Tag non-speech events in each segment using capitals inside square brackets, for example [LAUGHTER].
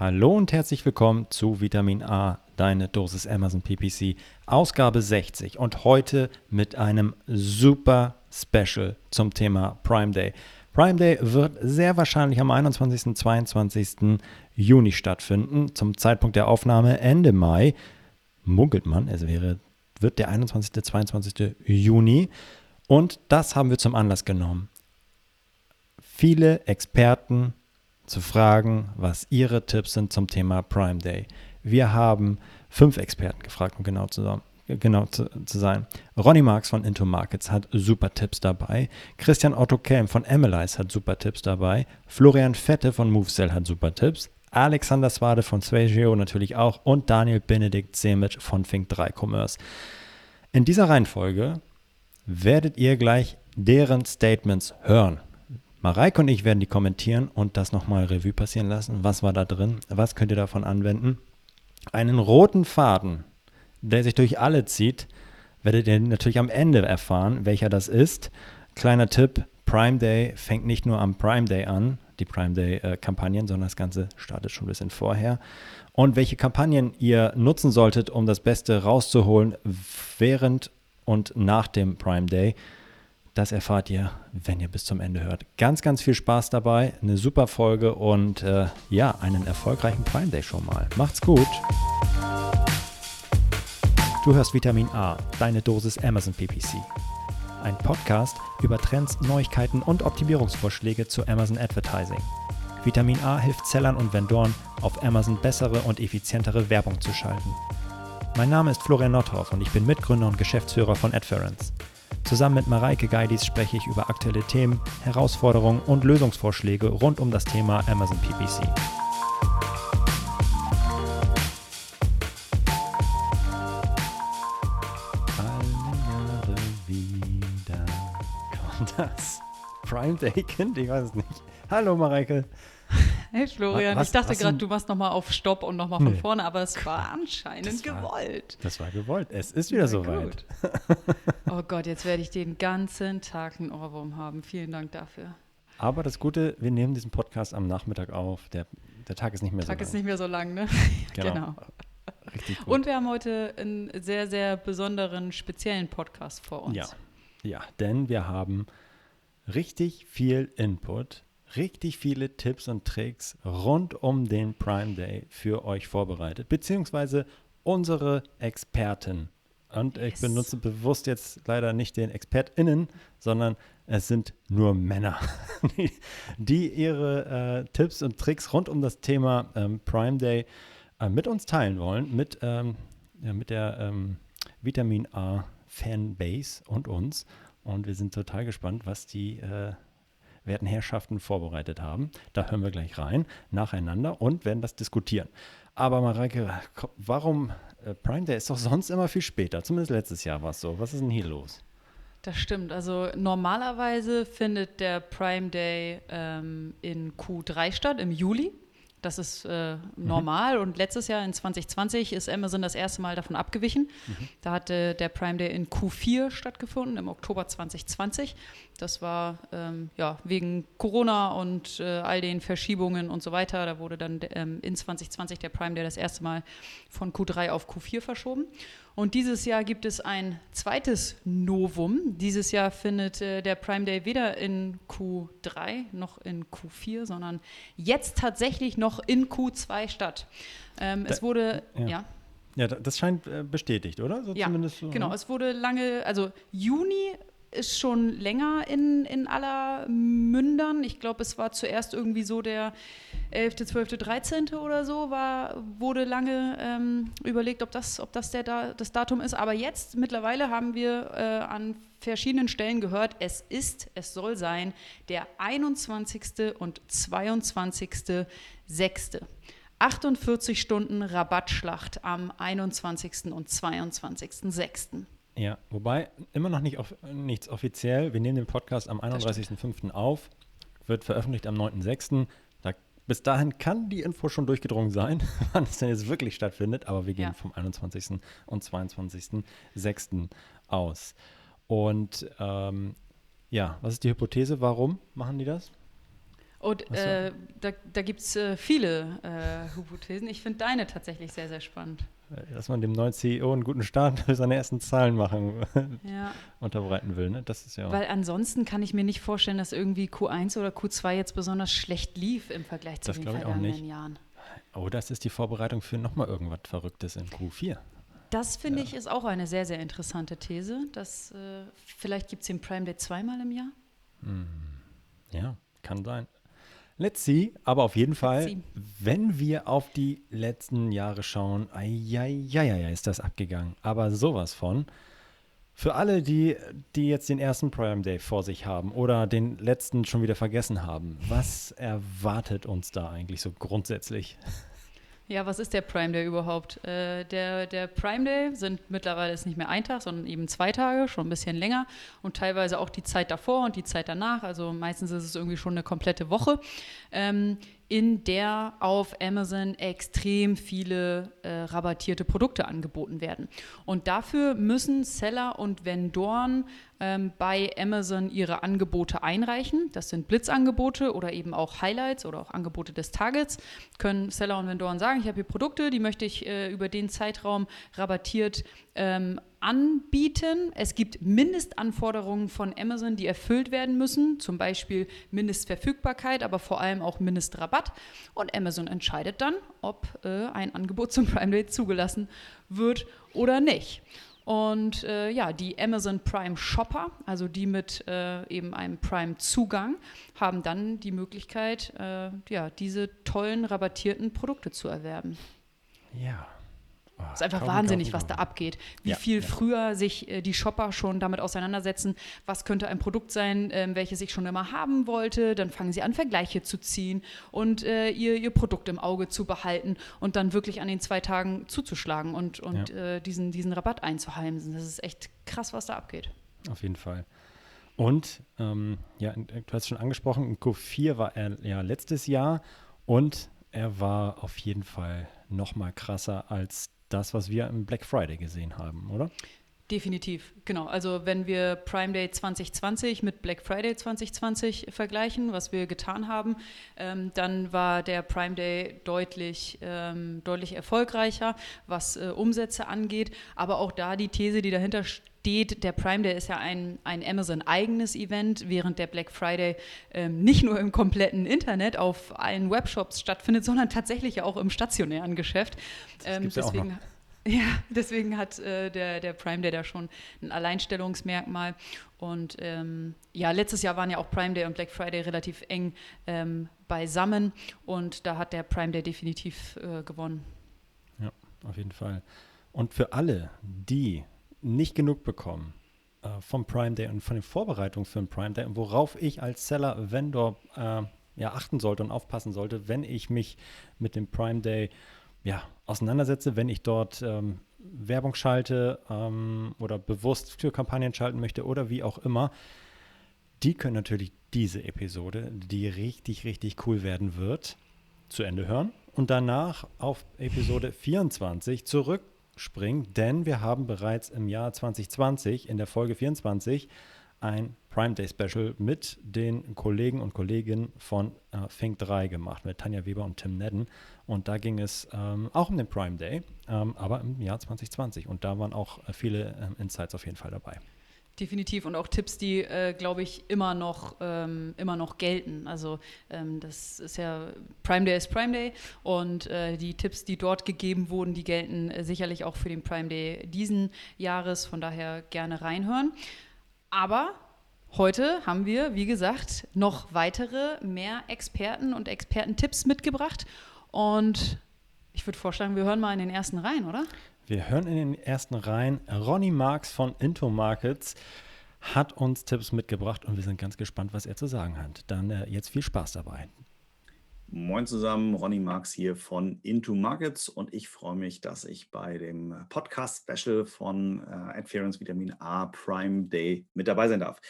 Hallo und herzlich willkommen zu Vitamin A, deine Dosis Amazon PPC, Ausgabe 60 und heute mit einem super Special zum Thema Prime Day. Prime Day wird sehr wahrscheinlich am 21. und 22. Juni stattfinden. Zum Zeitpunkt der Aufnahme Ende Mai munkelt man, es wäre, wird der 21. 22. Juni. Und das haben wir zum Anlass genommen. Viele Experten zu fragen, was ihre Tipps sind zum Thema Prime Day. Wir haben fünf Experten gefragt, um genau zu, genau zu, zu sein. Ronny Marx von Into Markets hat super Tipps dabei. Christian Otto Kelm von Emilize hat super Tipps dabei. Florian Fette von MoveSell hat super Tipps. Alexander Swade von Swageo natürlich auch und Daniel Benedikt Semic von Think3 Commerce. In dieser Reihenfolge werdet ihr gleich deren Statements hören. Mareike und ich werden die kommentieren und das nochmal Revue passieren lassen. Was war da drin? Was könnt ihr davon anwenden? Einen roten Faden, der sich durch alle zieht, werdet ihr natürlich am Ende erfahren, welcher das ist. Kleiner Tipp: Prime Day fängt nicht nur am Prime Day an, die Prime Day-Kampagnen, äh, sondern das Ganze startet schon ein bisschen vorher. Und welche Kampagnen ihr nutzen solltet, um das Beste rauszuholen während und nach dem Prime Day das erfahrt ihr, wenn ihr bis zum Ende hört. Ganz, ganz viel Spaß dabei, eine super Folge und äh, ja, einen erfolgreichen Prime Day schon mal. Macht's gut. Du hörst Vitamin A, deine Dosis Amazon PPC. Ein Podcast über Trends, Neuigkeiten und Optimierungsvorschläge zu Amazon Advertising. Vitamin A hilft Sellern und Vendoren, auf Amazon bessere und effizientere Werbung zu schalten. Mein Name ist Florian Nordhoff und ich bin Mitgründer und Geschäftsführer von Adference. Zusammen mit Mareike Geidis spreche ich über aktuelle Themen, Herausforderungen und Lösungsvorschläge rund um das Thema Amazon PPC. Alle Jahre wieder kommt das Prime Day Kind, ich weiß es nicht. Hallo Mareike. Hey Florian, was, ich dachte gerade, du machst nochmal auf Stopp und nochmal von nee. vorne, aber es war anscheinend das gewollt. War, das war gewollt. Es ist wieder soweit. [LAUGHS] oh Gott, jetzt werde ich den ganzen Tag einen Ohrwurm haben. Vielen Dank dafür. Aber das Gute, wir nehmen diesen Podcast am Nachmittag auf. Der, der Tag ist nicht mehr Tag so lang. Tag ist nicht mehr so lang, ne? [LAUGHS] genau. genau. Richtig gut. Und wir haben heute einen sehr, sehr besonderen, speziellen Podcast vor uns. Ja, ja denn wir haben richtig viel Input richtig viele Tipps und Tricks rund um den Prime Day für euch vorbereitet, beziehungsweise unsere Experten. Und yes. ich benutze bewusst jetzt leider nicht den ExpertInnen, sondern es sind nur Männer, [LAUGHS] die, die ihre äh, Tipps und Tricks rund um das Thema ähm, Prime Day äh, mit uns teilen wollen, mit, ähm, ja, mit der ähm, Vitamin A Fanbase und uns. Und wir sind total gespannt, was die äh, werden Herrschaften vorbereitet haben. Da hören wir gleich rein, nacheinander und werden das diskutieren. Aber Mareike, warum Prime Day ist doch sonst immer viel später? Zumindest letztes Jahr war es so. Was ist denn hier los? Das stimmt. Also normalerweise findet der Prime Day ähm, in Q3 statt, im Juli. Das ist äh, mhm. normal. Mhm. Und letztes Jahr in 2020 ist Amazon das erste Mal davon abgewichen. Mhm. Da hatte der Prime Day in Q4 stattgefunden, im Oktober 2020. Das war ähm, ja, wegen Corona und äh, all den Verschiebungen und so weiter. Da wurde dann ähm, in 2020 der Prime Day das erste Mal von Q3 auf Q4 verschoben. Und dieses Jahr gibt es ein zweites Novum. Dieses Jahr findet äh, der Prime Day weder in Q3 noch in Q4, sondern jetzt tatsächlich noch in Q2 statt. Ähm, da, es wurde, ja. ja. ja. das scheint äh, bestätigt, oder? So ja, so, genau. Ne? Es wurde lange, also Juni ist schon länger in, in aller Mündern. Ich glaube, es war zuerst irgendwie so der 11., 12., 13. oder so, war, wurde lange ähm, überlegt, ob das, ob das der da, das Datum ist. Aber jetzt mittlerweile haben wir äh, an verschiedenen Stellen gehört, es ist, es soll sein, der 21. und 22.06. 48 Stunden Rabattschlacht am 21. und 22.06. Ja, wobei immer noch nicht off nichts offiziell. Wir nehmen den Podcast am 31.05. auf, wird veröffentlicht am 9.06. Da, bis dahin kann die Info schon durchgedrungen sein, [LAUGHS] wann es denn jetzt wirklich stattfindet, aber wir gehen ja. vom 21. und 22.06. aus. Und ähm, ja, was ist die Hypothese? Warum machen die das? Und so. äh, da, da gibt es äh, viele äh, Hypothesen. Ich finde deine tatsächlich sehr, sehr spannend. Äh, dass man dem neuen CEO einen guten Start für [LAUGHS] seine ersten Zahlen machen [LAUGHS] ja. unterbreiten will. Ne? Das ist ja Weil ansonsten kann ich mir nicht vorstellen, dass irgendwie Q1 oder Q2 jetzt besonders schlecht lief im Vergleich zu das den vergangenen Jahren. Oh, das ist die Vorbereitung für nochmal irgendwas Verrücktes in Q4. Das finde ja. ich ist auch eine sehr, sehr interessante These. Dass, äh, vielleicht gibt es den Prime Day zweimal im Jahr. Hm. Ja, kann sein. Let's see. Aber auf jeden Fall, wenn wir auf die letzten Jahre schauen, ja, ja, ja, ist das abgegangen. Aber sowas von. Für alle, die, die jetzt den ersten Prime Day vor sich haben oder den letzten schon wieder vergessen haben, was erwartet uns da eigentlich so grundsätzlich? [LAUGHS] Ja, was ist der Prime Day überhaupt? Äh, der, der Prime Day sind mittlerweile ist nicht mehr ein Tag, sondern eben zwei Tage, schon ein bisschen länger und teilweise auch die Zeit davor und die Zeit danach. Also meistens ist es irgendwie schon eine komplette Woche. Ähm, in der auf Amazon extrem viele äh, rabattierte Produkte angeboten werden. Und dafür müssen Seller und Vendoren ähm, bei Amazon ihre Angebote einreichen. Das sind Blitzangebote oder eben auch Highlights oder auch Angebote des Targets. Können Seller und Vendoren sagen, ich habe hier Produkte, die möchte ich äh, über den Zeitraum rabattiert ähm, anbieten. Es gibt Mindestanforderungen von Amazon, die erfüllt werden müssen, zum Beispiel Mindestverfügbarkeit, aber vor allem auch Mindestrabatt. Und Amazon entscheidet dann, ob äh, ein Angebot zum Prime Day zugelassen wird oder nicht. Und äh, ja, die Amazon Prime Shopper, also die mit äh, eben einem Prime Zugang, haben dann die Möglichkeit, äh, ja, diese tollen rabattierten Produkte zu erwerben. Ja, Oh, es ist einfach wahnsinnig, was da abgeht. Wie ja, viel ja. früher sich äh, die Shopper schon damit auseinandersetzen, was könnte ein Produkt sein, äh, welches ich schon immer haben wollte. Dann fangen sie an, Vergleiche zu ziehen und äh, ihr, ihr Produkt im Auge zu behalten und dann wirklich an den zwei Tagen zuzuschlagen und, und ja. äh, diesen, diesen Rabatt einzuheimsen. Das ist echt krass, was da abgeht. Auf jeden Fall. Und ähm, ja, du hast schon angesprochen, Q4 war er ja letztes Jahr und er war auf jeden Fall noch mal krasser als das, was wir im Black Friday gesehen haben, oder? Definitiv, genau. Also wenn wir Prime Day 2020 mit Black Friday 2020 vergleichen, was wir getan haben, ähm, dann war der Prime Day deutlich, ähm, deutlich erfolgreicher, was äh, Umsätze angeht. Aber auch da die These, die dahinter steht, der Prime Day ist ja ein, ein Amazon-eigenes Event, während der Black Friday ähm, nicht nur im kompletten Internet auf allen Webshops stattfindet, sondern tatsächlich auch im stationären Geschäft. Ähm, deswegen, ja [LAUGHS] ja, deswegen hat äh, der, der Prime Day da schon ein Alleinstellungsmerkmal. Und ähm, ja, letztes Jahr waren ja auch Prime Day und Black Friday relativ eng ähm, beisammen. Und da hat der Prime Day definitiv äh, gewonnen. Ja, auf jeden Fall. Und für alle, die nicht genug bekommen äh, vom Prime Day und von den Vorbereitungen für den Prime Day und worauf ich als Seller, Vendor äh, ja, achten sollte und aufpassen sollte, wenn ich mich mit dem Prime Day ja, auseinandersetze, wenn ich dort ähm, Werbung schalte ähm, oder bewusst für Kampagnen schalten möchte oder wie auch immer, die können natürlich diese Episode, die richtig, richtig cool werden wird, zu Ende hören und danach auf Episode 24 zurückspringen, denn wir haben bereits im Jahr 2020 in der Folge 24 ein Prime Day Special mit den Kollegen und Kolleginnen von äh, Fink 3 gemacht, mit Tanja Weber und Tim Nedden. Und da ging es ähm, auch um den Prime Day, ähm, aber im Jahr 2020. Und da waren auch äh, viele äh, Insights auf jeden Fall dabei. Definitiv und auch Tipps, die, äh, glaube ich, immer noch, ähm, immer noch gelten. Also ähm, das ist ja, Prime Day ist Prime Day und äh, die Tipps, die dort gegeben wurden, die gelten äh, sicherlich auch für den Prime Day diesen Jahres. Von daher gerne reinhören. Aber heute haben wir, wie gesagt, noch weitere, mehr Experten und Expertentipps mitgebracht. Und ich würde vorschlagen, wir hören mal in den ersten rein, oder? Wir hören in den ersten rein. Ronny Marx von Into Markets hat uns Tipps mitgebracht und wir sind ganz gespannt, was er zu sagen hat. Dann äh, jetzt viel Spaß dabei. Moin zusammen, Ronny Marx hier von Into Markets und ich freue mich, dass ich bei dem Podcast-Special von äh, Adference Vitamin A Prime Day mit dabei sein darf.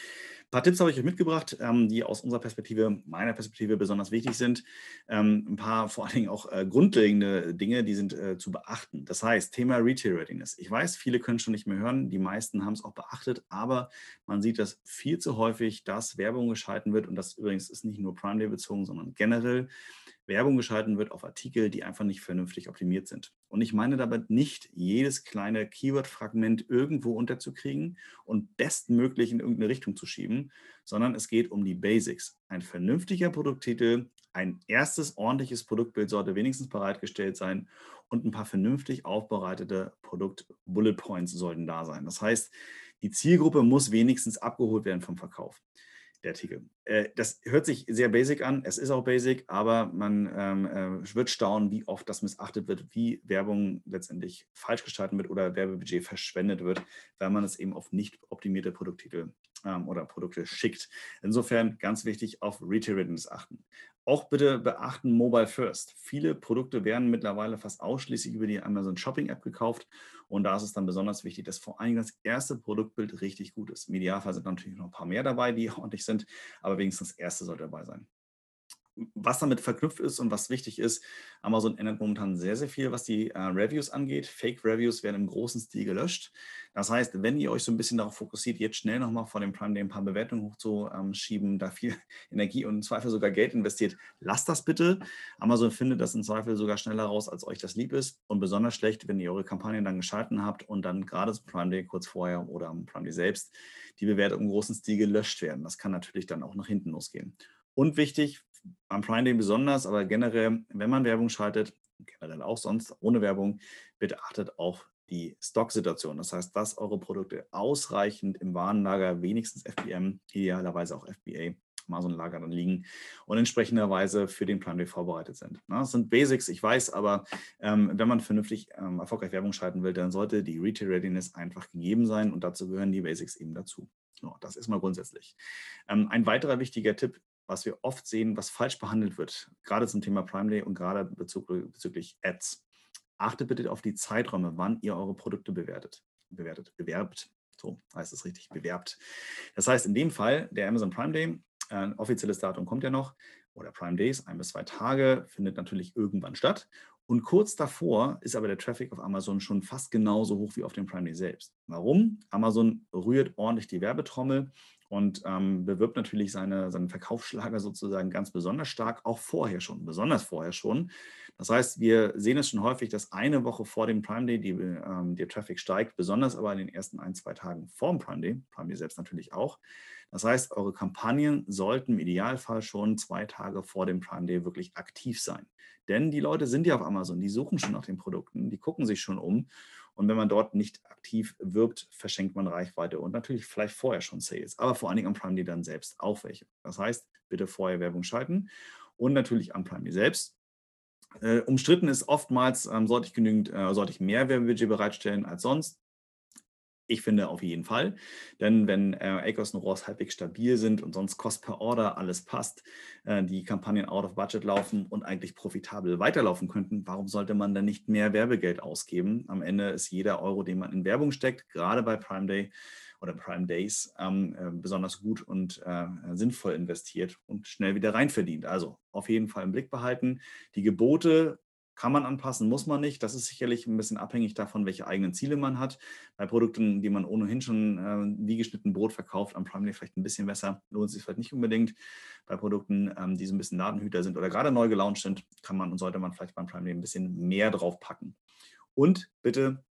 Ein paar Tipps habe ich euch mitgebracht, ähm, die aus unserer Perspektive, meiner Perspektive besonders wichtig sind. Ähm, ein paar vor allen Dingen auch äh, grundlegende Dinge, die sind äh, zu beachten. Das heißt, Thema Retail Readiness. Ich weiß, viele können schon nicht mehr hören, die meisten haben es auch beachtet, aber man sieht das viel zu häufig, dass Werbung geschalten wird und das übrigens ist nicht nur Prime Day bezogen, sondern generell Werbung geschalten wird auf Artikel, die einfach nicht vernünftig optimiert sind. Und ich meine damit nicht, jedes kleine Keyword-Fragment irgendwo unterzukriegen und bestmöglich in irgendeine Richtung zu schieben, sondern es geht um die Basics. Ein vernünftiger Produkttitel, ein erstes ordentliches Produktbild sollte wenigstens bereitgestellt sein und ein paar vernünftig aufbereitete Produkt-Bullet Points sollten da sein. Das heißt, die Zielgruppe muss wenigstens abgeholt werden vom Verkauf der Artikel. Äh, das hört sich sehr basic an, es ist auch basic, aber man ähm, äh, wird staunen, wie oft das missachtet wird, wie Werbung letztendlich falsch gestaltet wird oder Werbebudget verschwendet wird, weil man es eben auf nicht optimierte Produkttitel ähm, oder Produkte schickt. Insofern ganz wichtig auf Retail Readiness achten. Auch bitte beachten Mobile First. Viele Produkte werden mittlerweile fast ausschließlich über die Amazon Shopping App gekauft und da ist es dann besonders wichtig, dass vor allem das erste Produktbild richtig gut ist. Im Idealfall sind natürlich noch ein paar mehr dabei, die [LAUGHS] ordentlich sind, aber wenigstens das erste sollte dabei sein was damit verknüpft ist und was wichtig ist, Amazon ändert momentan sehr, sehr viel, was die äh, Reviews angeht. Fake-Reviews werden im großen Stil gelöscht. Das heißt, wenn ihr euch so ein bisschen darauf fokussiert, jetzt schnell nochmal vor dem Prime Day ein paar Bewertungen hochzuschieben, da viel [LAUGHS] Energie und im Zweifel sogar Geld investiert, lasst das bitte. Amazon findet das im Zweifel sogar schneller raus, als euch das lieb ist. Und besonders schlecht, wenn ihr eure Kampagnen dann geschalten habt und dann gerade zum Prime Day kurz vorher oder am Prime Day selbst die Bewertungen im großen Stil gelöscht werden. Das kann natürlich dann auch nach hinten losgehen. Und wichtig, am Prime Day besonders, aber generell, wenn man Werbung schaltet, generell auch sonst ohne Werbung, bitte achtet auf die Stocksituation. Das heißt, dass eure Produkte ausreichend im Warenlager, wenigstens FBM, idealerweise auch FBA, Amazon-Lager dann liegen und entsprechenderweise für den Prime Day vorbereitet sind. das sind Basics, ich weiß, aber ähm, wenn man vernünftig ähm, erfolgreich Werbung schalten will, dann sollte die Retail Readiness einfach gegeben sein und dazu gehören die Basics eben dazu. So, das ist mal grundsätzlich. Ähm, ein weiterer wichtiger Tipp was wir oft sehen, was falsch behandelt wird, gerade zum Thema Prime Day und gerade bezüglich Ads. Achtet bitte auf die Zeiträume, wann ihr eure Produkte bewertet, bewertet, bewerbt. So heißt es richtig, bewerbt. Das heißt, in dem Fall, der Amazon Prime Day, ein offizielles Datum kommt ja noch, oder Prime Days, ein bis zwei Tage, findet natürlich irgendwann statt. Und kurz davor ist aber der Traffic auf Amazon schon fast genauso hoch wie auf dem Prime Day selbst. Warum? Amazon rührt ordentlich die Werbetrommel und ähm, bewirbt natürlich seine, seinen Verkaufsschlager sozusagen ganz besonders stark, auch vorher schon, besonders vorher schon. Das heißt, wir sehen es schon häufig, dass eine Woche vor dem Prime Day die, ähm, der Traffic steigt, besonders aber in den ersten ein, zwei Tagen vor dem Prime Day, Prime Day selbst natürlich auch. Das heißt, eure Kampagnen sollten im Idealfall schon zwei Tage vor dem Prime Day wirklich aktiv sein. Denn die Leute sind ja auf Amazon, die suchen schon nach den Produkten, die gucken sich schon um und wenn man dort nicht aktiv wirbt, verschenkt man Reichweite und natürlich vielleicht vorher schon Sales, aber vor allen Dingen am Prime Day dann selbst auch welche. Das heißt, bitte vorher Werbung schalten und natürlich am Prime Day selbst. Äh, umstritten ist oftmals, ähm, sollte ich genügend, äh, sollte ich mehr Werbebudget bereitstellen als sonst. Ich finde auf jeden Fall, denn wenn äh, Acres und ROS halbwegs stabil sind und sonst Cost per Order alles passt, äh, die Kampagnen out of budget laufen und eigentlich profitabel weiterlaufen könnten, warum sollte man dann nicht mehr Werbegeld ausgeben? Am Ende ist jeder Euro, den man in Werbung steckt, gerade bei Prime Day oder Prime Days, ähm, äh, besonders gut und äh, sinnvoll investiert und schnell wieder rein verdient. Also auf jeden Fall im Blick behalten. Die Gebote kann man anpassen, muss man nicht. Das ist sicherlich ein bisschen abhängig davon, welche eigenen Ziele man hat. Bei Produkten, die man ohnehin schon äh, wie geschnitten Brot verkauft, am Prime Day vielleicht ein bisschen besser, lohnt sich vielleicht nicht unbedingt. Bei Produkten, ähm, die so ein bisschen Ladenhüter sind oder gerade neu gelauncht sind, kann man und sollte man vielleicht beim Prime Day ein bisschen mehr drauf packen. Und bitte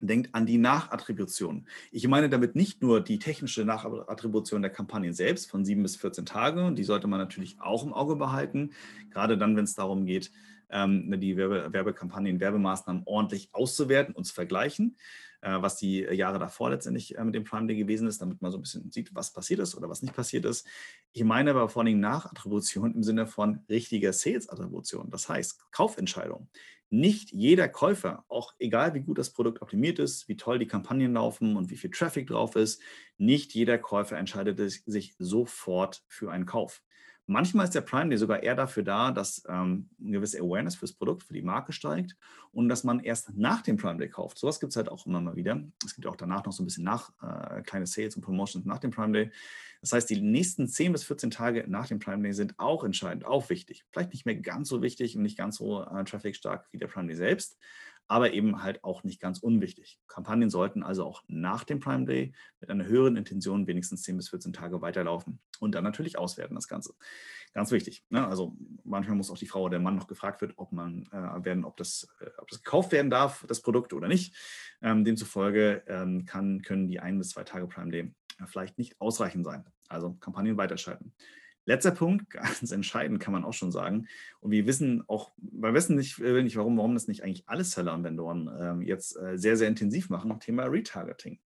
denkt an die Nachattribution. Ich meine damit nicht nur die technische Nachattribution der Kampagnen selbst von sieben bis 14 Tage. Die sollte man natürlich auch im Auge behalten, gerade dann, wenn es darum geht, die Werbe Werbekampagnen, Werbemaßnahmen ordentlich auszuwerten und zu vergleichen, äh, was die Jahre davor letztendlich äh, mit dem Prime Day gewesen ist, damit man so ein bisschen sieht, was passiert ist oder was nicht passiert ist. Ich meine aber vor allem Nachattribution im Sinne von richtiger Sales-Attribution, das heißt Kaufentscheidung. Nicht jeder Käufer, auch egal wie gut das Produkt optimiert ist, wie toll die Kampagnen laufen und wie viel Traffic drauf ist, nicht jeder Käufer entscheidet sich sofort für einen Kauf. Manchmal ist der Prime Day sogar eher dafür da, dass ähm, eine gewisse Awareness fürs Produkt, für die Marke steigt und dass man erst nach dem Prime Day kauft. Sowas gibt es halt auch immer mal wieder. Es gibt auch danach noch so ein bisschen nach, äh, kleine Sales und Promotions nach dem Prime Day. Das heißt, die nächsten 10 bis 14 Tage nach dem Prime Day sind auch entscheidend, auch wichtig. Vielleicht nicht mehr ganz so wichtig und nicht ganz so äh, traffic-stark wie der Prime Day selbst, aber eben halt auch nicht ganz unwichtig. Kampagnen sollten also auch nach dem Prime Day mit einer höheren Intention wenigstens 10 bis 14 Tage weiterlaufen und dann natürlich auswerten das Ganze. Ganz wichtig. Ne? Also manchmal muss auch die Frau oder der Mann noch gefragt werden, ob man äh, werden, ob das, äh, ob das gekauft werden darf, das Produkt oder nicht. Ähm, demzufolge ähm, kann, können die ein bis zwei Tage Prime Day äh, vielleicht nicht ausreichend sein. Also Kampagnen weiterschalten. Letzter Punkt, [LAUGHS] ganz entscheidend kann man auch schon sagen. Und wir wissen auch, wir wissen nicht, äh, nicht warum, warum das nicht eigentlich alle Seller und Vendoren ähm, jetzt äh, sehr, sehr intensiv machen. Thema Retargeting.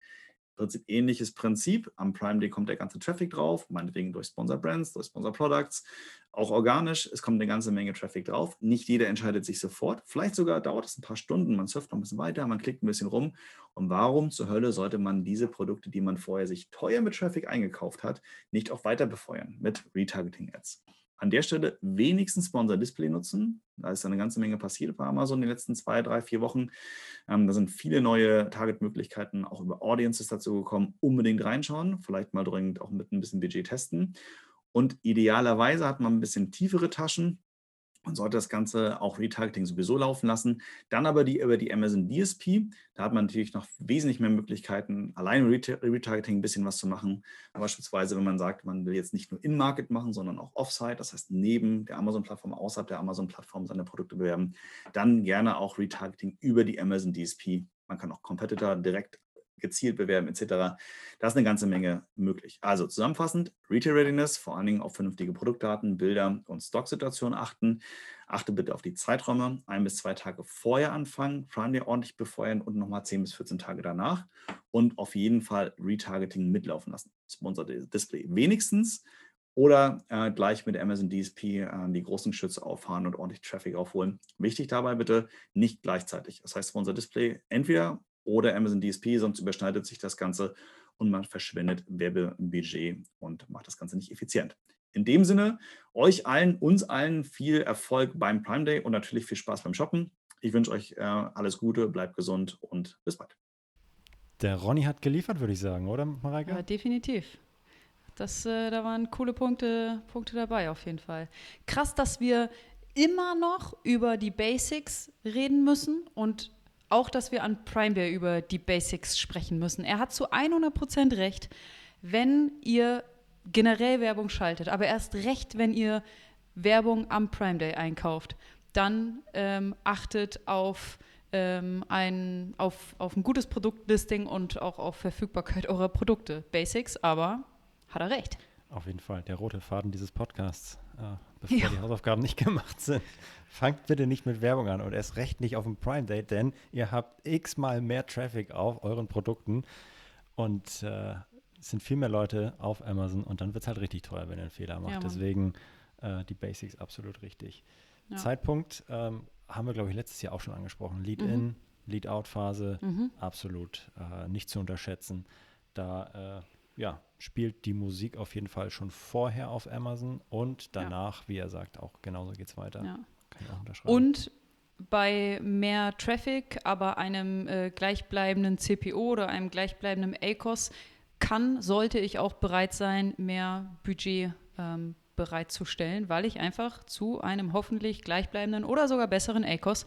Prinzip ähnliches Prinzip. Am Prime Day kommt der ganze Traffic drauf, meinetwegen durch Sponsor Brands, durch Sponsor Products, auch organisch. Es kommt eine ganze Menge Traffic drauf. Nicht jeder entscheidet sich sofort. Vielleicht sogar dauert es ein paar Stunden. Man surft noch ein bisschen weiter, man klickt ein bisschen rum. Und warum zur Hölle sollte man diese Produkte, die man vorher sich teuer mit Traffic eingekauft hat, nicht auch weiter befeuern mit Retargeting Ads? An der Stelle wenigstens Sponsor Display nutzen. Da ist eine ganze Menge passiert bei Amazon in den letzten zwei, drei, vier Wochen. Ähm, da sind viele neue Target-Möglichkeiten auch über Audiences dazu gekommen. Unbedingt reinschauen, vielleicht mal dringend auch mit ein bisschen Budget testen. Und idealerweise hat man ein bisschen tiefere Taschen, man sollte das Ganze auch Retargeting sowieso laufen lassen. Dann aber die über die Amazon DSP. Da hat man natürlich noch wesentlich mehr Möglichkeiten, allein Retargeting ein bisschen was zu machen. Beispielsweise, wenn man sagt, man will jetzt nicht nur In-Market machen, sondern auch Off-Site, das heißt neben der Amazon-Plattform, außerhalb der Amazon-Plattform seine Produkte bewerben, dann gerne auch Retargeting über die Amazon DSP. Man kann auch Competitor direkt gezielt bewerben etc. Da ist eine ganze Menge möglich. Also zusammenfassend, Retail Readiness, vor allen Dingen auf vernünftige Produktdaten, Bilder und Stocksituationen achten. Achte bitte auf die Zeiträume, ein bis zwei Tage vorher anfangen, Prime Day ordentlich befeuern und nochmal 10 bis 14 Tage danach und auf jeden Fall Retargeting mitlaufen lassen. Sponsor Display wenigstens oder äh, gleich mit Amazon DSP äh, die großen Schütze auffahren und ordentlich Traffic aufholen. Wichtig dabei bitte nicht gleichzeitig. Das heißt, Sponsor Display entweder oder Amazon DSP, sonst überschneidet sich das Ganze und man verschwendet Werbebudget und macht das Ganze nicht effizient. In dem Sinne, euch allen, uns allen viel Erfolg beim Prime Day und natürlich viel Spaß beim Shoppen. Ich wünsche euch äh, alles Gute, bleibt gesund und bis bald. Der Ronny hat geliefert, würde ich sagen, oder Mareike? Ja, definitiv. Das, äh, da waren coole Punkte, Punkte dabei auf jeden Fall. Krass, dass wir immer noch über die Basics reden müssen und auch, dass wir an Prime Day über die Basics sprechen müssen. Er hat zu 100% recht, wenn ihr generell Werbung schaltet, aber erst recht, wenn ihr Werbung am Prime Day einkauft, dann ähm, achtet auf, ähm, ein, auf, auf ein gutes Produktlisting und auch auf Verfügbarkeit eurer Produkte. Basics, aber hat er recht. Auf jeden Fall, der rote Faden dieses Podcasts, äh, bevor ja. die Hausaufgaben nicht [LAUGHS] gemacht sind. Fangt bitte nicht mit Werbung an und erst recht nicht auf dem Prime Day, denn ihr habt x-mal mehr Traffic auf euren Produkten und äh, es sind viel mehr Leute auf Amazon und dann wird es halt richtig teuer, wenn ihr einen Fehler macht. Ja, Deswegen äh, die Basics absolut richtig. Ja. Zeitpunkt ähm, haben wir, glaube ich, letztes Jahr auch schon angesprochen. Lead-In, mhm. Lead-Out-Phase, mhm. absolut äh, nicht zu unterschätzen. Da äh, ja, spielt die Musik auf jeden Fall schon vorher auf Amazon und danach, ja. wie er sagt, auch genauso geht es weiter. Ja. Und bei mehr Traffic, aber einem äh, gleichbleibenden CPO oder einem gleichbleibenden ACOS kann, sollte ich auch bereit sein, mehr Budget ähm, bereitzustellen, weil ich einfach zu einem hoffentlich gleichbleibenden oder sogar besseren ACOS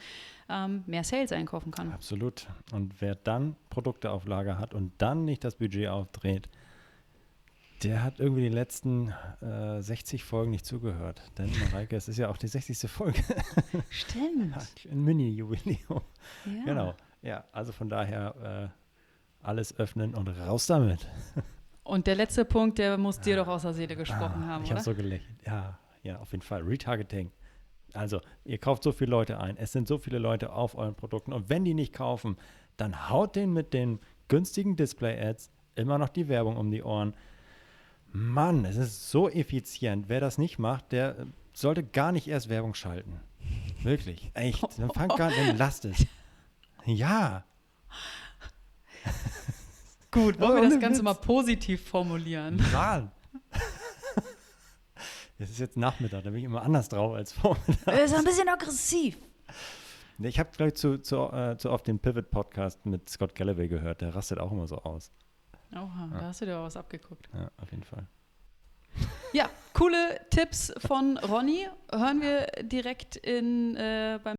ähm, mehr Sales einkaufen kann. Absolut. Und wer dann Produkte auf Lager hat und dann nicht das Budget aufdreht, der hat irgendwie die letzten äh, 60 Folgen nicht zugehört. Denn, Mareike, es ist ja auch die 60. Folge. Stimmt. [LAUGHS] Ein Mini-Jubiläum. Ja. Genau. Ja, also von daher äh, alles öffnen und raus damit. Und der letzte Punkt, der muss dir doch aus der Seele gesprochen ah, haben, ich oder? Ich habe so gelächelt. Ja, ja, auf jeden Fall. Retargeting. Also, ihr kauft so viele Leute ein. Es sind so viele Leute auf euren Produkten. Und wenn die nicht kaufen, dann haut denen mit den günstigen Display-Ads immer noch die Werbung um die Ohren. Mann, es ist so effizient. Wer das nicht macht, der äh, sollte gar nicht erst Werbung schalten. Wirklich, echt. [LAUGHS] Dann fangt gar nicht, lasst es. Ja. [LAUGHS] Gut, wollen wir das Ganze Witz. mal positiv formulieren? Mann. [LAUGHS] Es ist jetzt Nachmittag, da bin ich immer anders drauf als Vormittag. Er ist ein bisschen aggressiv. Ich habe, glaube ich, zu, zu, äh, zu oft den Pivot-Podcast mit Scott Galloway gehört. Der rastet auch immer so aus. Oha, da hast du dir auch was abgeguckt. Ja, auf jeden Fall. Ja, coole Tipps von Ronny. Hören wir direkt in, äh, beim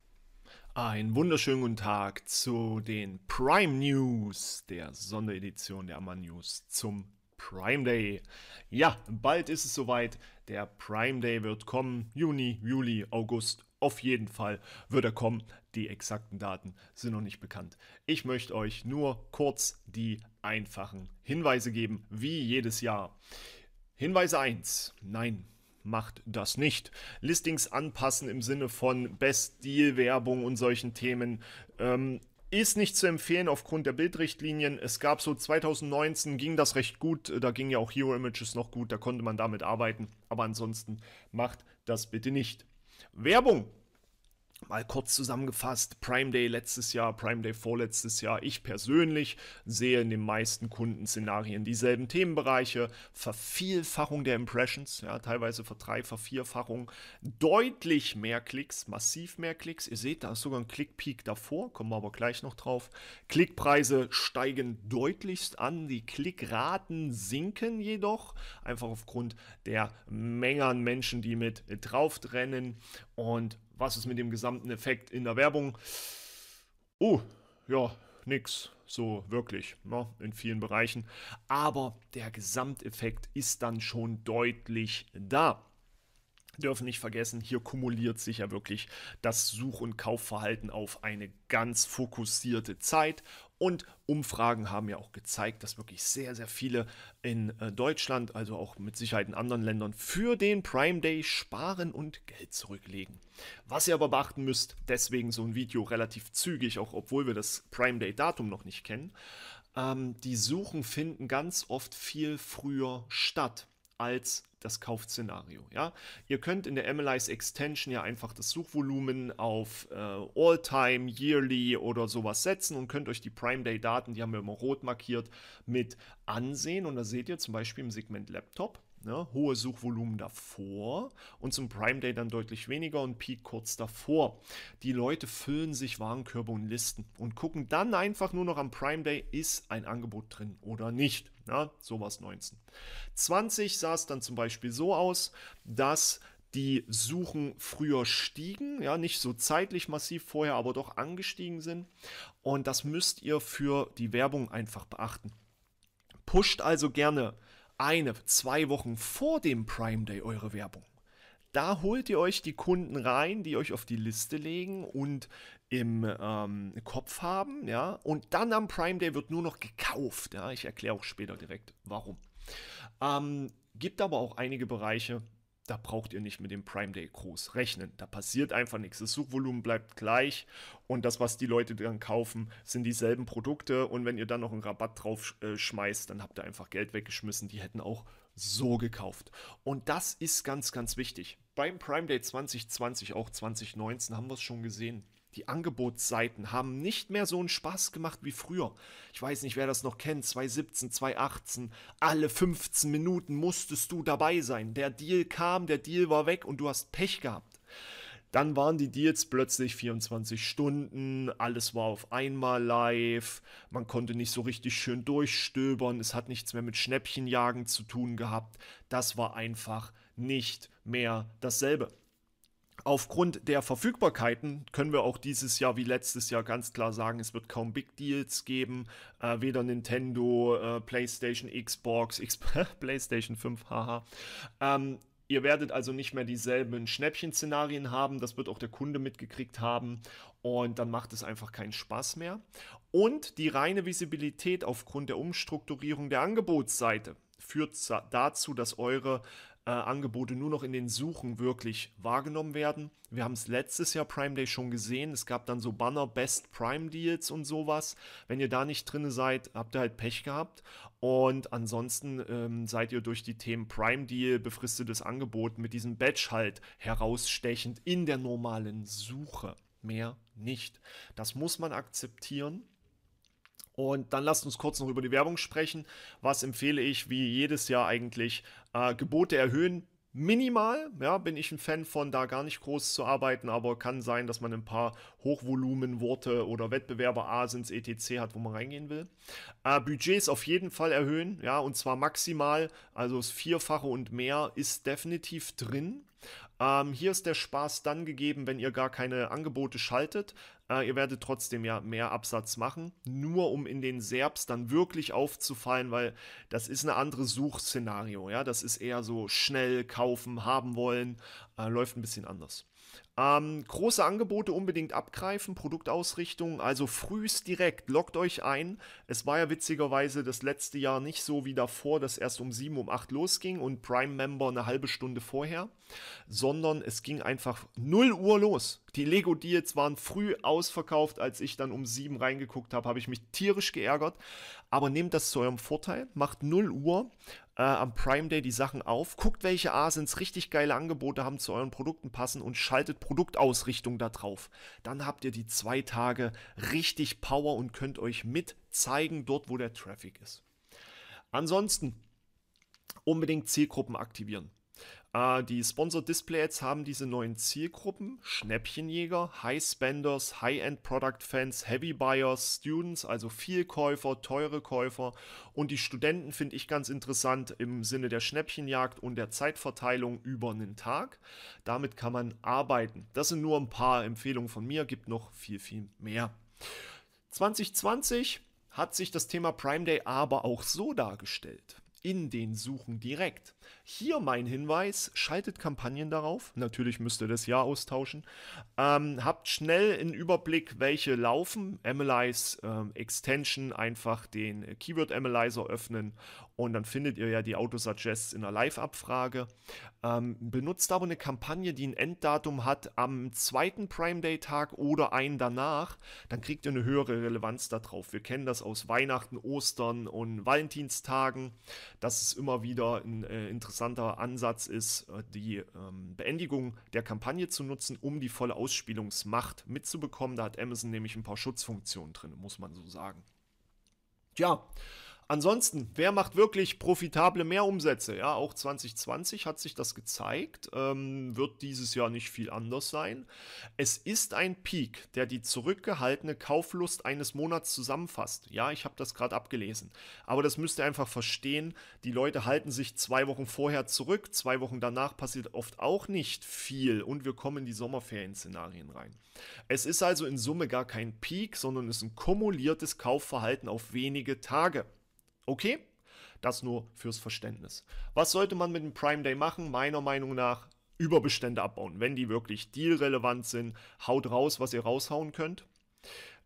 Einen wunderschönen guten Tag zu den Prime News, der Sonderedition der Amman News zum Prime Day. Ja, bald ist es soweit. Der Prime Day wird kommen. Juni, Juli, August. Auf jeden Fall wird er kommen. Die exakten Daten sind noch nicht bekannt. Ich möchte euch nur kurz die einfachen Hinweise geben, wie jedes Jahr. Hinweise 1. Nein, macht das nicht. Listings anpassen im Sinne von Best Deal Werbung und solchen Themen ähm, ist nicht zu empfehlen aufgrund der Bildrichtlinien. Es gab so 2019 ging das recht gut, da ging ja auch Hero Images noch gut, da konnte man damit arbeiten, aber ansonsten macht das bitte nicht. Werbung Mal kurz zusammengefasst, Prime Day letztes Jahr, Prime Day vorletztes Jahr. Ich persönlich sehe in den meisten Kundenszenarien dieselben Themenbereiche. Vervielfachung der Impressions, ja, teilweise Verdrei Vervierfachung, deutlich mehr Klicks, massiv mehr Klicks. Ihr seht, da ist sogar ein Klickpeak davor, kommen wir aber gleich noch drauf. Klickpreise steigen deutlichst an, die Klickraten sinken jedoch, einfach aufgrund der Menge an Menschen, die mit drauf rennen und was ist mit dem gesamten Effekt in der Werbung? Oh, ja, nix. So wirklich, ne, in vielen Bereichen. Aber der Gesamteffekt ist dann schon deutlich da dürfen nicht vergessen, hier kumuliert sich ja wirklich das Such- und Kaufverhalten auf eine ganz fokussierte Zeit. Und Umfragen haben ja auch gezeigt, dass wirklich sehr, sehr viele in äh, Deutschland, also auch mit Sicherheit in anderen Ländern, für den Prime Day sparen und Geld zurücklegen. Was ihr aber beachten müsst, deswegen so ein Video relativ zügig, auch obwohl wir das Prime Day Datum noch nicht kennen, ähm, die Suchen finden ganz oft viel früher statt als das Kaufszenario. Ja? Ihr könnt in der MLIs Extension ja einfach das Suchvolumen auf äh, All-Time, Yearly oder sowas setzen und könnt euch die Prime Day Daten, die haben wir immer rot markiert, mit ansehen. Und da seht ihr zum Beispiel im Segment Laptop, Ne, hohe Suchvolumen davor und zum Prime Day dann deutlich weniger und Peak kurz davor. Die Leute füllen sich Warenkörbe und Listen und gucken dann einfach nur noch am Prime Day, ist ein Angebot drin oder nicht. Ja, sowas 19. 20 sah es dann zum Beispiel so aus, dass die Suchen früher stiegen, ja, nicht so zeitlich massiv vorher, aber doch angestiegen sind. Und das müsst ihr für die Werbung einfach beachten. Pusht also gerne eine, zwei Wochen vor dem Prime Day eure Werbung. Da holt ihr euch die Kunden rein, die euch auf die Liste legen und im ähm, Kopf haben, ja. Und dann am Prime Day wird nur noch gekauft, ja. Ich erkläre auch später direkt, warum. Ähm, gibt aber auch einige Bereiche, da braucht ihr nicht mit dem Prime Day groß rechnen. Da passiert einfach nichts. Das Suchvolumen bleibt gleich und das, was die Leute dann kaufen, sind dieselben Produkte. Und wenn ihr dann noch einen Rabatt drauf äh, schmeißt, dann habt ihr einfach Geld weggeschmissen. Die hätten auch so gekauft. Und das ist ganz, ganz wichtig. Beim Prime Day 2020, auch 2019, haben wir es schon gesehen. Die Angebotsseiten haben nicht mehr so einen Spaß gemacht wie früher. Ich weiß nicht, wer das noch kennt. 2017, 2018. Alle 15 Minuten musstest du dabei sein. Der Deal kam, der Deal war weg und du hast Pech gehabt. Dann waren die Deals plötzlich 24 Stunden, alles war auf einmal live, man konnte nicht so richtig schön durchstöbern, es hat nichts mehr mit Schnäppchenjagen zu tun gehabt. Das war einfach nicht mehr dasselbe. Aufgrund der Verfügbarkeiten können wir auch dieses Jahr wie letztes Jahr ganz klar sagen, es wird kaum Big Deals geben. Äh, weder Nintendo, äh, PlayStation, Xbox, X [LAUGHS] PlayStation 5, haha. Ähm, Ihr werdet also nicht mehr dieselben Schnäppchen-Szenarien haben, das wird auch der Kunde mitgekriegt haben und dann macht es einfach keinen Spaß mehr. Und die reine Visibilität aufgrund der Umstrukturierung der Angebotsseite führt dazu, dass eure äh, Angebote nur noch in den Suchen wirklich wahrgenommen werden. Wir haben es letztes Jahr Prime Day schon gesehen. Es gab dann so Banner Best Prime Deals und sowas. Wenn ihr da nicht drin seid, habt ihr halt Pech gehabt. Und ansonsten ähm, seid ihr durch die Themen Prime Deal, befristetes Angebot mit diesem Badge halt herausstechend in der normalen Suche. Mehr nicht. Das muss man akzeptieren. Und dann lasst uns kurz noch über die Werbung sprechen. Was empfehle ich, wie jedes Jahr eigentlich? Äh, Gebote erhöhen, minimal. Ja, bin ich ein Fan von, da gar nicht groß zu arbeiten, aber kann sein, dass man ein paar Hochvolumenworte oder Wettbewerber Asins etc. hat, wo man reingehen will. Äh, Budgets auf jeden Fall erhöhen, ja, und zwar maximal, also das Vierfache und mehr ist definitiv drin. Ähm, hier ist der Spaß dann gegeben, wenn ihr gar keine Angebote schaltet. Äh, ihr werdet trotzdem ja mehr Absatz machen, nur um in den Serbs dann wirklich aufzufallen, weil das ist eine andere Suchszenario. Ja, das ist eher so schnell kaufen, haben wollen, äh, läuft ein bisschen anders. Ähm, große Angebote unbedingt abgreifen, Produktausrichtung, also frühst direkt, lockt euch ein. Es war ja witzigerweise das letzte Jahr nicht so wie davor, dass erst um 7, um 8 losging und Prime-Member eine halbe Stunde vorher, sondern es ging einfach 0 Uhr los. Die Lego-Deals waren früh ausverkauft, als ich dann um 7 reingeguckt habe, habe ich mich tierisch geärgert. Aber nehmt das zu eurem Vorteil, macht 0 Uhr, äh, am Prime Day die Sachen auf, guckt, welche Asins richtig geile Angebote haben, zu euren Produkten passen und schaltet Produktausrichtung da drauf. Dann habt ihr die zwei Tage richtig Power und könnt euch mit zeigen, dort wo der Traffic ist. Ansonsten unbedingt Zielgruppen aktivieren. Äh, die Sponsored Display Ads haben diese neuen Zielgruppen: Schnäppchenjäger, High Spenders, High-End Product Fans, Heavy Buyers, Students, also Vielkäufer, teure Käufer. Und die Studenten finde ich ganz interessant im Sinne der Schnäppchenjagd und der Zeitverteilung über einen Tag. Damit kann man arbeiten. Das sind nur ein paar Empfehlungen von mir, gibt noch viel, viel mehr. 2020 hat sich das Thema Prime Day aber auch so dargestellt in den Suchen direkt. Hier mein Hinweis, schaltet Kampagnen darauf. Natürlich müsst ihr das Jahr austauschen. Ähm, habt schnell einen Überblick, welche laufen. Analyze ähm, Extension, einfach den Keyword Analyzer öffnen und dann findet ihr ja die Autosuggests in der Live-Abfrage. Ähm, benutzt aber eine Kampagne, die ein Enddatum hat am zweiten Prime Day Tag oder einen danach. Dann kriegt ihr eine höhere Relevanz darauf. Wir kennen das aus Weihnachten, Ostern und Valentinstagen, dass es immer wieder ein äh, interessanter Ansatz ist, äh, die ähm, Beendigung der Kampagne zu nutzen, um die volle Ausspielungsmacht mitzubekommen. Da hat Amazon nämlich ein paar Schutzfunktionen drin, muss man so sagen. Ja, Ansonsten, wer macht wirklich profitable Mehrumsätze? Ja, auch 2020 hat sich das gezeigt. Ähm, wird dieses Jahr nicht viel anders sein. Es ist ein Peak, der die zurückgehaltene Kauflust eines Monats zusammenfasst. Ja, ich habe das gerade abgelesen. Aber das müsst ihr einfach verstehen. Die Leute halten sich zwei Wochen vorher zurück. Zwei Wochen danach passiert oft auch nicht viel. Und wir kommen in die Sommerferien-Szenarien rein. Es ist also in Summe gar kein Peak, sondern es ist ein kumuliertes Kaufverhalten auf wenige Tage. Okay? Das nur fürs Verständnis. Was sollte man mit dem Prime Day machen? Meiner Meinung nach Überbestände abbauen. Wenn die wirklich dealrelevant sind, haut raus, was ihr raushauen könnt.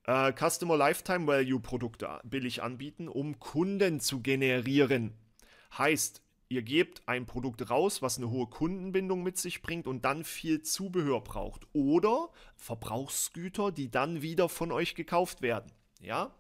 Äh, Customer Lifetime Value Produkte billig anbieten, um Kunden zu generieren. Heißt, ihr gebt ein Produkt raus, was eine hohe Kundenbindung mit sich bringt und dann viel Zubehör braucht. Oder Verbrauchsgüter, die dann wieder von euch gekauft werden. Ja?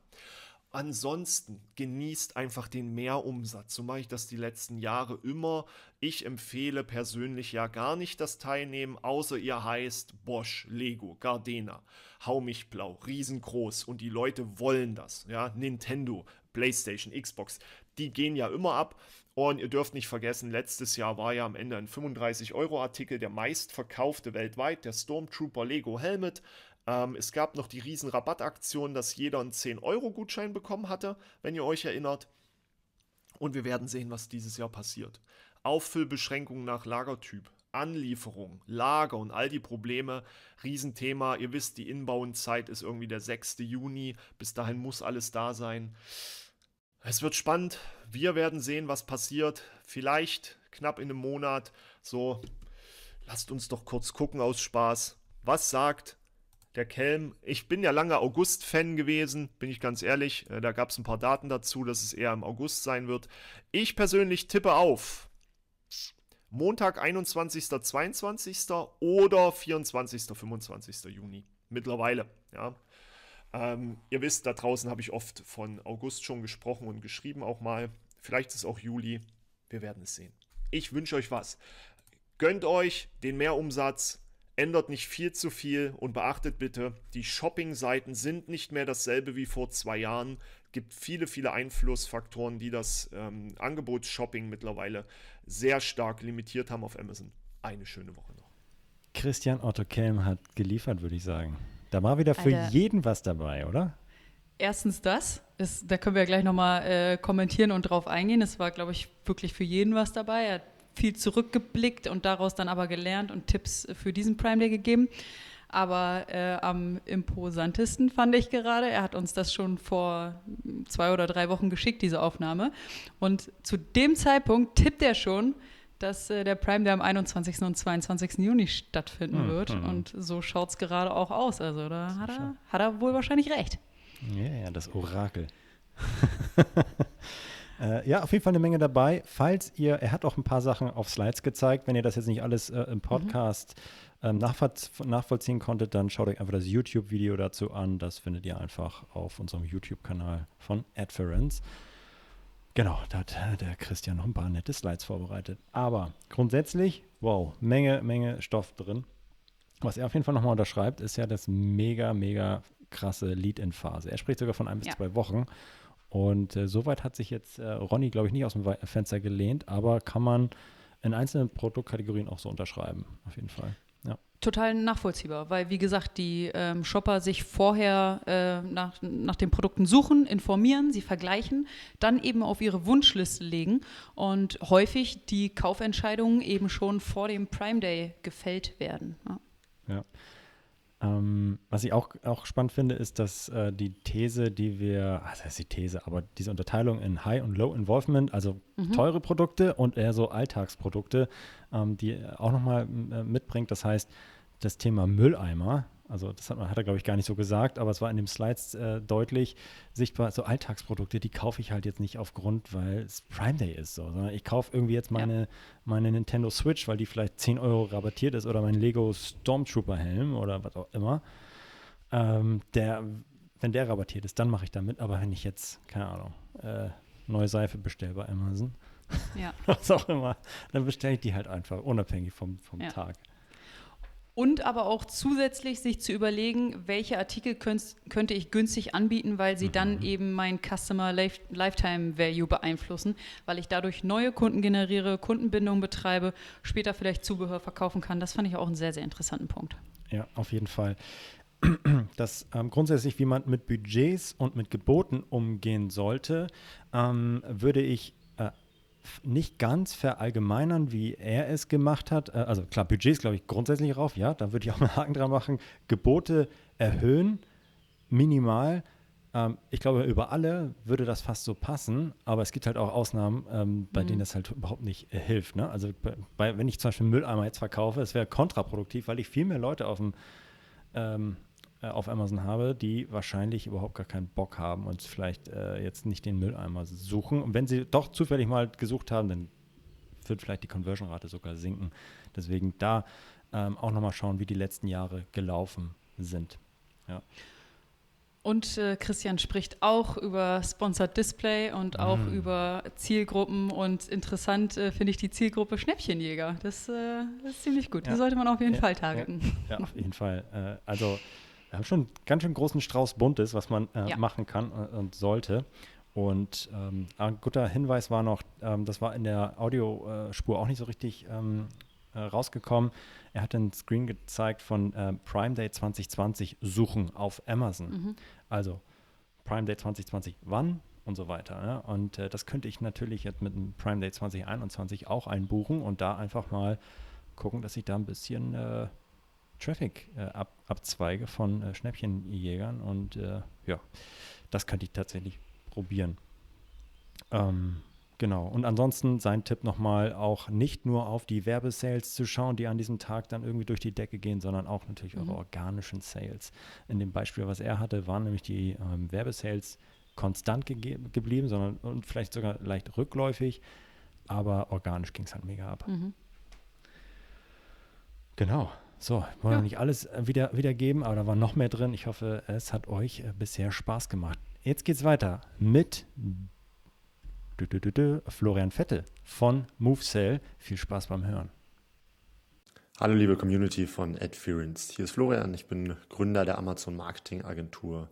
Ansonsten genießt einfach den Mehrumsatz. So mache ich das die letzten Jahre immer. Ich empfehle persönlich ja gar nicht das Teilnehmen, außer ihr heißt Bosch, Lego, Gardena, Hau mich blau, riesengroß und die Leute wollen das. Ja, Nintendo, PlayStation, Xbox, die gehen ja immer ab. Und ihr dürft nicht vergessen, letztes Jahr war ja am Ende ein 35-Euro-Artikel der meistverkaufte weltweit, der Stormtrooper Lego Helmet. Ähm, es gab noch die riesen Rabattaktion, dass jeder einen 10-Euro-Gutschein bekommen hatte, wenn ihr euch erinnert. Und wir werden sehen, was dieses Jahr passiert. Auffüllbeschränkungen nach Lagertyp, Anlieferung, Lager und all die Probleme, Riesenthema. Ihr wisst, die Inbauenzeit ist irgendwie der 6. Juni. Bis dahin muss alles da sein. Es wird spannend. Wir werden sehen, was passiert. Vielleicht knapp in einem Monat. So, lasst uns doch kurz gucken aus Spaß. Was sagt der Kelm. Ich bin ja lange August-Fan gewesen, bin ich ganz ehrlich. Äh, da gab es ein paar Daten dazu, dass es eher im August sein wird. Ich persönlich tippe auf Montag, 21., 22. oder 24., 25. Juni. Mittlerweile, ja. Ähm, ihr wisst, da draußen habe ich oft von August schon gesprochen und geschrieben auch mal. Vielleicht ist es auch Juli. Wir werden es sehen. Ich wünsche euch was. Gönnt euch den Mehrumsatz ändert nicht viel zu viel und beachtet bitte, die Shopping-Seiten sind nicht mehr dasselbe wie vor zwei Jahren. Gibt viele, viele Einflussfaktoren, die das ähm, Angebotsshopping mittlerweile sehr stark limitiert haben auf Amazon. Eine schöne Woche noch. Christian Otto Kelm hat geliefert, würde ich sagen. Da war wieder für Alter. jeden was dabei, oder? Erstens das, ist, da können wir ja gleich nochmal äh, kommentieren und drauf eingehen. Es war, glaube ich, wirklich für jeden was dabei. Er hat viel zurückgeblickt und daraus dann aber gelernt und Tipps für diesen Prime Day gegeben. Aber äh, am imposantesten fand ich gerade, er hat uns das schon vor zwei oder drei Wochen geschickt, diese Aufnahme. Und zu dem Zeitpunkt tippt er schon, dass äh, der Prime Day am 21. und 22. Juni stattfinden Mhm. wird. Und so schaut es gerade auch aus. Also da hat er, hat er wohl wahrscheinlich recht. Ja, ja, das Orakel. [LAUGHS] äh, ja, auf jeden Fall eine Menge dabei. Falls ihr, er hat auch ein paar Sachen auf Slides gezeigt. Wenn ihr das jetzt nicht alles äh, im Podcast ähm, nachvoll- nachvollziehen konntet, dann schaut euch einfach das YouTube-Video dazu an. Das findet ihr einfach auf unserem YouTube-Kanal von Adference. Genau, da hat äh, der Christian noch ein paar nette Slides vorbereitet. Aber grundsätzlich, wow, Menge, Menge Stoff drin. Was er auf jeden Fall nochmal unterschreibt, ist ja das mega, mega krasse Lead-In-Phase. Er spricht sogar von ein bis Ja. zwei Wochen. Und äh, soweit hat sich jetzt äh, Ronny, glaube ich, nicht aus dem Fenster gelehnt, aber kann man in einzelnen Produktkategorien auch so unterschreiben, auf jeden Fall. Ja. Total nachvollziehbar, weil wie gesagt, die ähm, Shopper sich vorher äh, nach, nach den Produkten suchen, informieren, sie vergleichen, dann eben auf ihre Wunschliste legen und häufig die Kaufentscheidungen eben schon vor dem Prime Day gefällt werden. Ja. Ja. Ähm, was ich auch, auch spannend finde, ist, dass äh, die These, die wir, ah, das heißt die These, aber diese Unterteilung in High und Low Involvement, also teure Produkte und eher so Alltagsprodukte, ähm, die auch nochmal äh, mitbringt. Das heißt, das Thema Mülleimer, also das hat, man- hat er, glaube ich, gar nicht so gesagt, aber es war in den Slides äh, deutlich sichtbar, so Alltagsprodukte, die kaufe ich halt jetzt nicht aufgrund, weil es Prime Day ist, so, sondern ich kaufe irgendwie jetzt meine, meine Nintendo Switch, weil die vielleicht 10 Euro rabattiert ist oder mein Lego Stormtrooper Helm oder was auch immer. Ähm, der, wenn der rabattiert ist, dann mache ich damit, aber wenn ich jetzt, keine Ahnung, äh, neue Seife bestelle bei Amazon, Ja. [LAUGHS] was auch immer, dann bestelle ich die halt einfach, unabhängig vom, vom Ja. Tag. Und aber auch zusätzlich sich zu überlegen, welche Artikel könnt, könnte ich günstig anbieten, weil sie dann eben mein Customer Life, Lifetime Value beeinflussen, weil ich dadurch neue Kunden generiere, Kundenbindung betreibe, später vielleicht Zubehör verkaufen kann. Das fand ich auch einen sehr, sehr interessanten Punkt. Ja, auf jeden Fall. [CLEARS THROAT] Das ähm, grundsätzlich, wie man mit Budgets und mit Geboten umgehen sollte, ähm, würde ich nicht ganz verallgemeinern, wie er es gemacht hat. Äh, also klar, Budgets glaube ich grundsätzlich rauf, ja, da würde ich auch mal einen Haken dran machen. Gebote erhöhen, minimal. Ähm, ich glaube, über alle würde das fast so passen, aber es gibt halt auch Ausnahmen, ähm, bei denen das halt überhaupt nicht äh, hilft. Ne? Also bei, wenn ich zum Beispiel Mülleimer jetzt verkaufe, es wäre kontraproduktiv, weil ich viel mehr Leute auf dem ähm, äh, auf Amazon habe, die wahrscheinlich überhaupt gar keinen Bock haben und vielleicht äh, jetzt nicht den Mülleimer suchen. Und wenn sie doch zufällig mal gesucht haben, dann wird vielleicht die Conversion-Rate sogar sinken. Deswegen da ähm, auch nochmal schauen, wie die letzten Jahre gelaufen sind. Ja. Und äh, Christian spricht auch über Sponsored Display und auch über Zielgruppen. Und interessant äh, finde ich die Zielgruppe Schnäppchenjäger. Das, äh, das ist ziemlich gut. Ja. Die sollte man auf jeden Ja, Fall targeten. Ja, auf jeden Fall. Äh, also wir haben schon einen ganz schön großen Strauß Buntes, was man äh, Ja. machen kann äh, und sollte. Und ähm, ein guter Hinweis war noch, ähm, das war in der Audiospur auch nicht so richtig ähm, äh, rausgekommen. Er hat einen Screen gezeigt von äh, Prime Day 2020 suchen auf Amazon. Also Prime Day 2020 wann und so weiter. Ne? Und äh, das könnte ich natürlich jetzt mit dem Prime Day 2021 auch einbuchen und da einfach mal gucken, dass ich da ein bisschen äh, Traffic äh, ab, abzweige von äh, Schnäppchenjägern und äh, ja, das könnte ich tatsächlich probieren. Ähm, genau. Und ansonsten sein Tipp nochmal auch nicht nur auf die Werbesales zu schauen, die an diesem Tag dann irgendwie durch die Decke gehen, sondern auch natürlich eure organischen Sales. In dem Beispiel, was er hatte, waren nämlich die ähm, Werbesales konstant gege- geblieben, sondern und vielleicht sogar leicht rückläufig, aber organisch ging es halt mega ab. Mhm. Genau. So, wollen wir Ja. nicht alles äh, wieder, wiedergeben, aber da war noch mehr drin. Ich hoffe, es hat euch äh, bisher Spaß gemacht. Jetzt geht's weiter mit dü, dü, dü, dü, Florian Vettel von MoveSell. Viel Spaß beim Hören. Hallo liebe Community von Adference. Hier ist Florian, ich bin Gründer der Amazon Marketing Agentur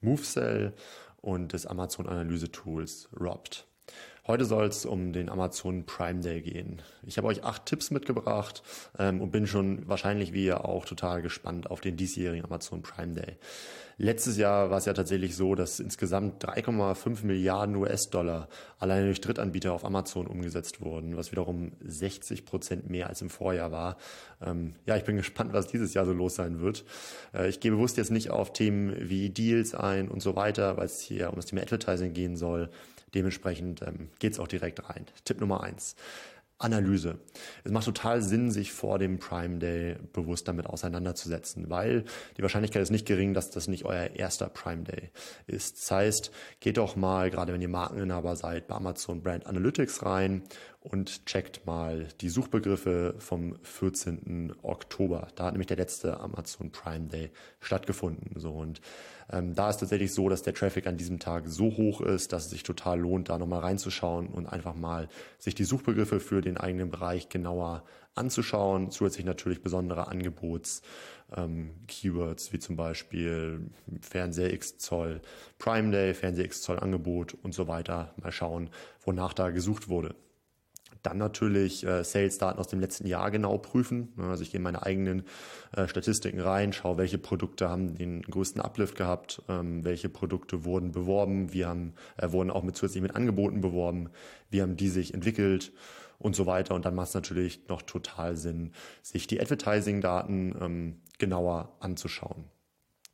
MoveSell und des Amazon Analyse Tools Robt. Heute soll es um den Amazon Prime Day gehen. Ich habe euch acht Tipps mitgebracht ähm, und bin schon wahrscheinlich wie ihr auch total gespannt auf den diesjährigen Amazon Prime Day. Letztes Jahr war es ja tatsächlich so, dass insgesamt 3,5 Milliarden US-Dollar alleine durch Drittanbieter auf Amazon umgesetzt wurden, was wiederum 60 Prozent mehr als im Vorjahr war. Ähm, ja, ich bin [LAUGHS] gespannt, was dieses Jahr so los sein wird. Äh, ich gehe bewusst jetzt nicht auf Themen wie Deals ein und so weiter, weil es hier um das Thema Advertising gehen soll. Dementsprechend ähm, geht es auch direkt rein. Tipp Nummer eins. Analyse. Es macht total Sinn, sich vor dem Prime Day bewusst damit auseinanderzusetzen, weil die Wahrscheinlichkeit ist nicht gering, dass das nicht euer erster Prime Day ist. Das heißt, geht doch mal, gerade wenn ihr Markeninhaber seid, bei Amazon Brand Analytics rein und checkt mal die Suchbegriffe vom 14. Oktober. Da hat nämlich der letzte Amazon Prime Day stattgefunden. So und ähm, da ist tatsächlich so, dass der Traffic an diesem Tag so hoch ist, dass es sich total lohnt, da nochmal reinzuschauen und einfach mal sich die Suchbegriffe für den eigenen Bereich genauer anzuschauen. Zusätzlich natürlich besondere Angebots, ähm, Keywords wie zum Beispiel Fernseher X Zoll Prime Day, Fernseher X Zoll Angebot und so weiter. Mal schauen, wonach da gesucht wurde. Dann natürlich äh, Sales-Daten aus dem letzten Jahr genau prüfen. Also ich gehe in meine eigenen äh, Statistiken rein, schaue, welche Produkte haben den größten Uplift gehabt, ähm, welche Produkte wurden beworben, wie haben, äh, wurden auch mit zusätzlich mit Angeboten beworben, wie haben die sich entwickelt und so weiter. Und dann macht es natürlich noch total Sinn, sich die Advertising-Daten ähm, genauer anzuschauen.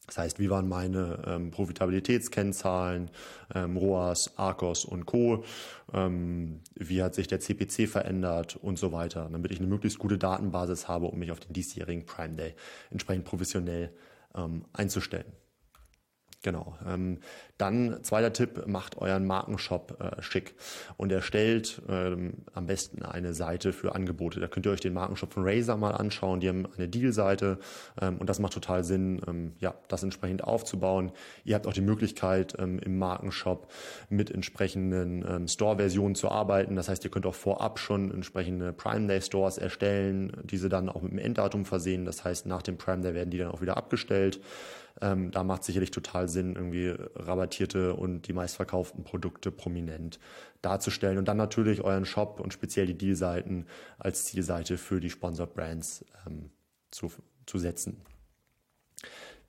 Das heißt, wie waren meine ähm, Profitabilitätskennzahlen, ähm, ROAS, ARCOS und Co. Ähm, wie hat sich der CPC verändert und so weiter, damit ich eine möglichst gute Datenbasis habe, um mich auf den diesjährigen Prime Day entsprechend professionell ähm, einzustellen. Genau. Ähm, dann zweiter Tipp, macht euren Markenshop äh, schick und erstellt ähm, am besten eine Seite für Angebote. Da könnt ihr euch den Markenshop von Razer mal anschauen. Die haben eine Deal-Seite ähm, und das macht total Sinn, ähm, ja, das entsprechend aufzubauen. Ihr habt auch die Möglichkeit, ähm, im Markenshop mit entsprechenden ähm, Store-Versionen zu arbeiten. Das heißt, ihr könnt auch vorab schon entsprechende Prime Day Stores erstellen, diese dann auch mit dem Enddatum versehen. Das heißt, nach dem Prime Day werden die dann auch wieder abgestellt. Ähm, da macht sicherlich total Sinn, irgendwie rabattierte und die meistverkauften Produkte prominent darzustellen und dann natürlich euren Shop und speziell die Deal-Seiten als Zielseite für die Sponsored Brands ähm, zu, zu setzen.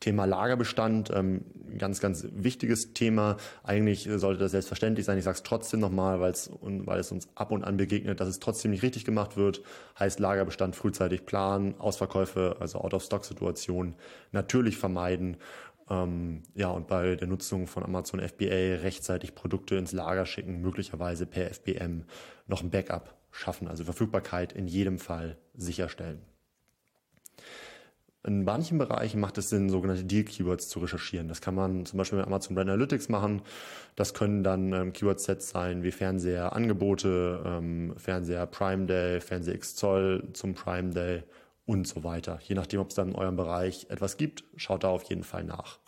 Thema Lagerbestand, ähm, ganz, ganz wichtiges Thema. Eigentlich sollte das selbstverständlich sein. Ich sage es trotzdem nochmal, weil es uns ab und an begegnet, dass es trotzdem nicht richtig gemacht wird. Heißt Lagerbestand frühzeitig planen, Ausverkäufe, also Out-of-Stock-Situationen natürlich vermeiden. Ähm, ja, und bei der Nutzung von Amazon FBA rechtzeitig Produkte ins Lager schicken, möglicherweise per FBM noch ein Backup schaffen, also Verfügbarkeit in jedem Fall sicherstellen. In manchen Bereichen macht es Sinn, sogenannte Deal-Keywords zu recherchieren. Das kann man zum Beispiel mit Amazon Brand Analytics machen. Das können dann ähm, Keyword-Sets sein wie Fernseher, Angebote, ähm, Fernseher Prime Day, Fernseher X Zoll zum Prime Day und so weiter. Je nachdem, ob es dann in eurem Bereich etwas gibt, schaut da auf jeden Fall nach.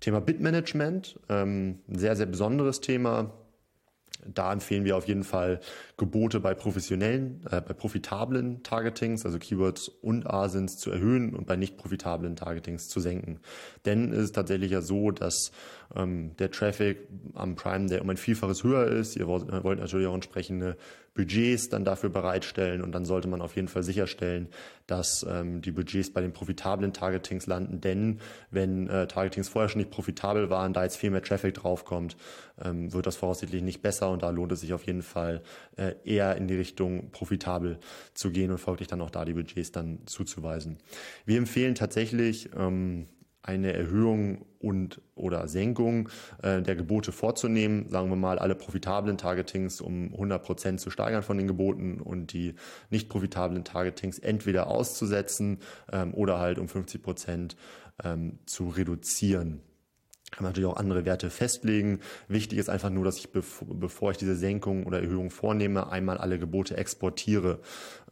Thema Bitmanagement, ähm, ein sehr, sehr besonderes Thema da empfehlen wir auf jeden Fall Gebote bei professionellen, äh, bei profitablen Targetings, also Keywords und ASINs zu erhöhen und bei nicht profitablen Targetings zu senken. Denn es ist tatsächlich ja so, dass ähm, der Traffic am Prime der um ein Vielfaches höher ist. Ihr wollt, äh, natürlich auch entsprechende Budgets dann dafür bereitstellen und dann sollte man auf jeden Fall sicherstellen, dass ähm, die Budgets bei den profitablen Targetings landen, denn wenn äh, Targetings vorher schon nicht profitabel waren, da jetzt viel mehr Traffic draufkommt, ähm, wird das voraussichtlich nicht besser und da lohnt es sich auf jeden Fall äh, eher in die Richtung profitabel zu gehen und folglich dann auch da die Budgets dann zuzuweisen. Wir empfehlen tatsächlich ähm, eine Erhöhung und oder Senkung äh, der Gebote vorzunehmen, sagen wir mal alle profitablen Targetings um 100 Prozent zu steigern von den Geboten und die nicht profitablen Targetings entweder auszusetzen ähm, oder halt um 50 Prozent ähm, zu reduzieren. Kann man natürlich auch andere Werte festlegen. Wichtig ist einfach nur, dass ich, bevor ich diese Senkung oder Erhöhung vornehme, einmal alle Gebote exportiere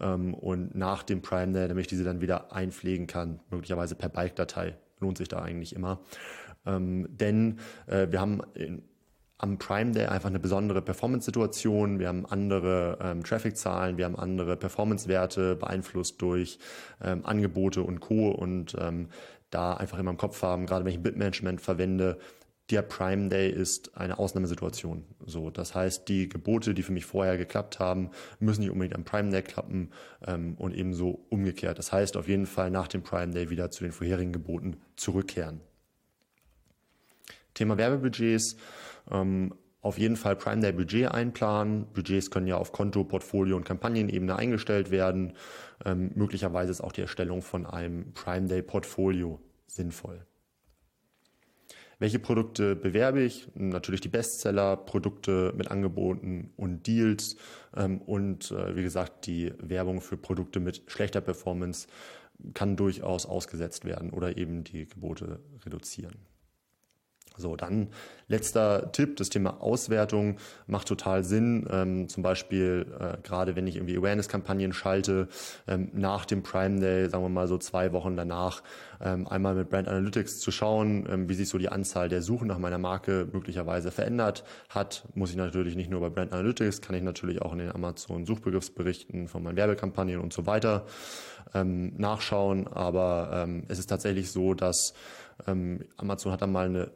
ähm, und nach dem Prime damit ich diese dann wieder einpflegen kann, möglicherweise per Bike-Datei lohnt sich da eigentlich immer. Ähm, denn äh, wir haben in am Prime Day einfach eine besondere Performance-Situation. Wir haben andere ähm, Traffic-Zahlen, wir haben andere Performance-Werte beeinflusst durch ähm, Angebote und Co. Und ähm, da einfach immer im Kopf haben, gerade wenn ich Bitmanagement verwende, der Prime Day ist eine Ausnahmesituation. So, das heißt, die Gebote, die für mich vorher geklappt haben, müssen nicht unbedingt am Prime Day klappen ähm, und ebenso umgekehrt. Das heißt, auf jeden Fall nach dem Prime Day wieder zu den vorherigen Geboten zurückkehren. Thema Werbebudgets. Ähm, auf jeden Fall Prime Day Budget einplanen. Budgets können ja auf Konto, Portfolio und Kampagnenebene eingestellt werden. Ähm, möglicherweise ist auch die Erstellung von einem Prime Day Portfolio sinnvoll. Welche Produkte bewerbe ich? Natürlich die Bestseller, Produkte mit Angeboten und Deals ähm, und äh, wie gesagt die Werbung für Produkte mit schlechter Performance kann durchaus ausgesetzt werden oder eben die Gebote reduzieren. So, dann letzter Tipp, das Thema Auswertung macht total Sinn. Ähm, zum Beispiel, äh, gerade wenn ich irgendwie Awareness-Kampagnen schalte, ähm, nach dem Prime Day, sagen wir mal so zwei Wochen danach, ähm, einmal mit Brand Analytics zu schauen, ähm, wie sich so die Anzahl der Suchen nach meiner Marke möglicherweise verändert hat. Muss ich natürlich nicht nur bei Brand Analytics, kann ich natürlich auch in den Amazon-Suchbegriffsberichten von meinen Werbekampagnen und so weiter ähm, nachschauen. Aber ähm, es ist tatsächlich so, dass Amazon hat dann mal eine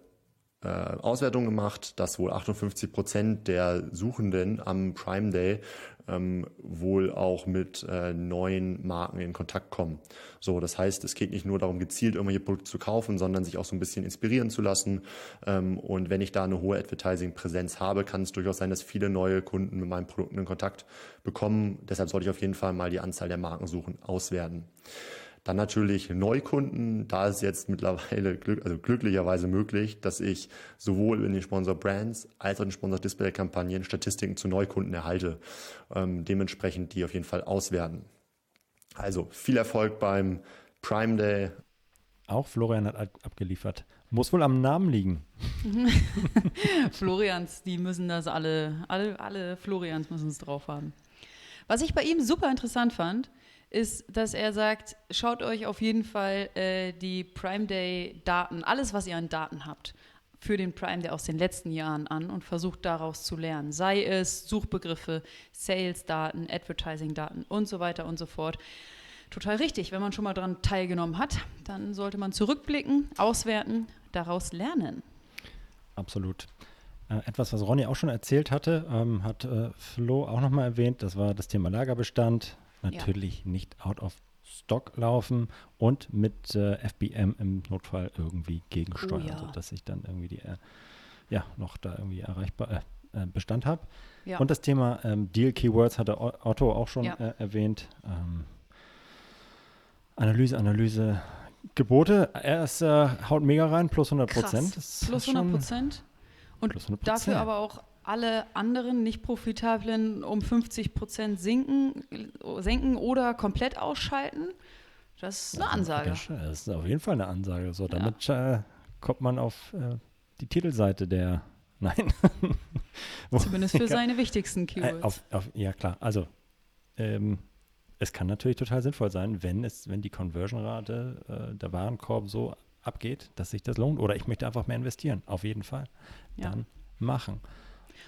äh, Auswertung gemacht, dass wohl 58 Prozent der Suchenden am Prime Day ähm, wohl auch mit äh, neuen Marken in Kontakt kommen. So, das heißt, es geht nicht nur darum, gezielt irgendwelche Produkte zu kaufen, sondern sich auch so ein bisschen inspirieren zu lassen. Ähm, und wenn ich da eine hohe Advertising-Präsenz habe, kann es durchaus sein, dass viele neue Kunden mit meinen Produkten in Kontakt bekommen. Deshalb sollte ich auf jeden Fall mal die Anzahl der Markensuchen auswerten. Dann natürlich Neukunden. Da ist jetzt mittlerweile glück, also glücklicherweise möglich, dass ich sowohl in den Sponsor Brands als auch in den Sponsor Display Kampagnen Statistiken zu Neukunden erhalte. Ähm, dementsprechend die auf jeden Fall auswerten. Also viel Erfolg beim Prime Day. Auch Florian hat abgeliefert. Muss wohl am Namen liegen. [LAUGHS] Florians, die müssen das alle, alle, alle Florians müssen es drauf haben. Was ich bei ihm super interessant fand, ist, dass er sagt, schaut euch auf jeden Fall äh, die Prime Day Daten, alles, was ihr an Daten habt, für den Prime Day aus den letzten Jahren an und versucht daraus zu lernen. Sei es Suchbegriffe, Sales-Daten, Advertising-Daten und so weiter und so fort. Total richtig. Wenn man schon mal daran teilgenommen hat, dann sollte man zurückblicken, auswerten, daraus lernen. Absolut. Äh, etwas, was Ronny auch schon erzählt hatte, ähm, hat äh, Flo auch nochmal erwähnt, das war das Thema Lagerbestand, natürlich ja. nicht out of stock laufen und mit äh, FBM im Notfall irgendwie gegensteuern, oh, ja. sodass ich dann irgendwie die, äh, ja, noch da irgendwie erreichbar äh, äh Bestand habe. Ja. Und das Thema ähm, Deal Keywords hatte Otto auch schon äh, erwähnt. Ähm, Analyse, Analyse, Gebote. Er ist, äh, haut mega rein, plus 100 Prozent. Plus 100 Prozent. Und 100%. dafür aber auch alle anderen nicht profitablen um 50 Prozent sinken, senken oder komplett ausschalten. Das ist eine Ansage. Das ist auf jeden Fall eine Ansage. So, damit ja. äh, kommt man auf äh, die Titelseite der. [LAUGHS] Nein. Zumindest für [LAUGHS] seine wichtigsten Keywords. Äh, auf, auf, ja, klar. Also, ähm, es kann natürlich total sinnvoll sein, wenn, es, wenn die Conversion-Rate, äh, der Warenkorb so abgeht, dass sich das lohnt. Oder ich möchte einfach mehr investieren. Auf jeden Fall. Ja. Dann machen.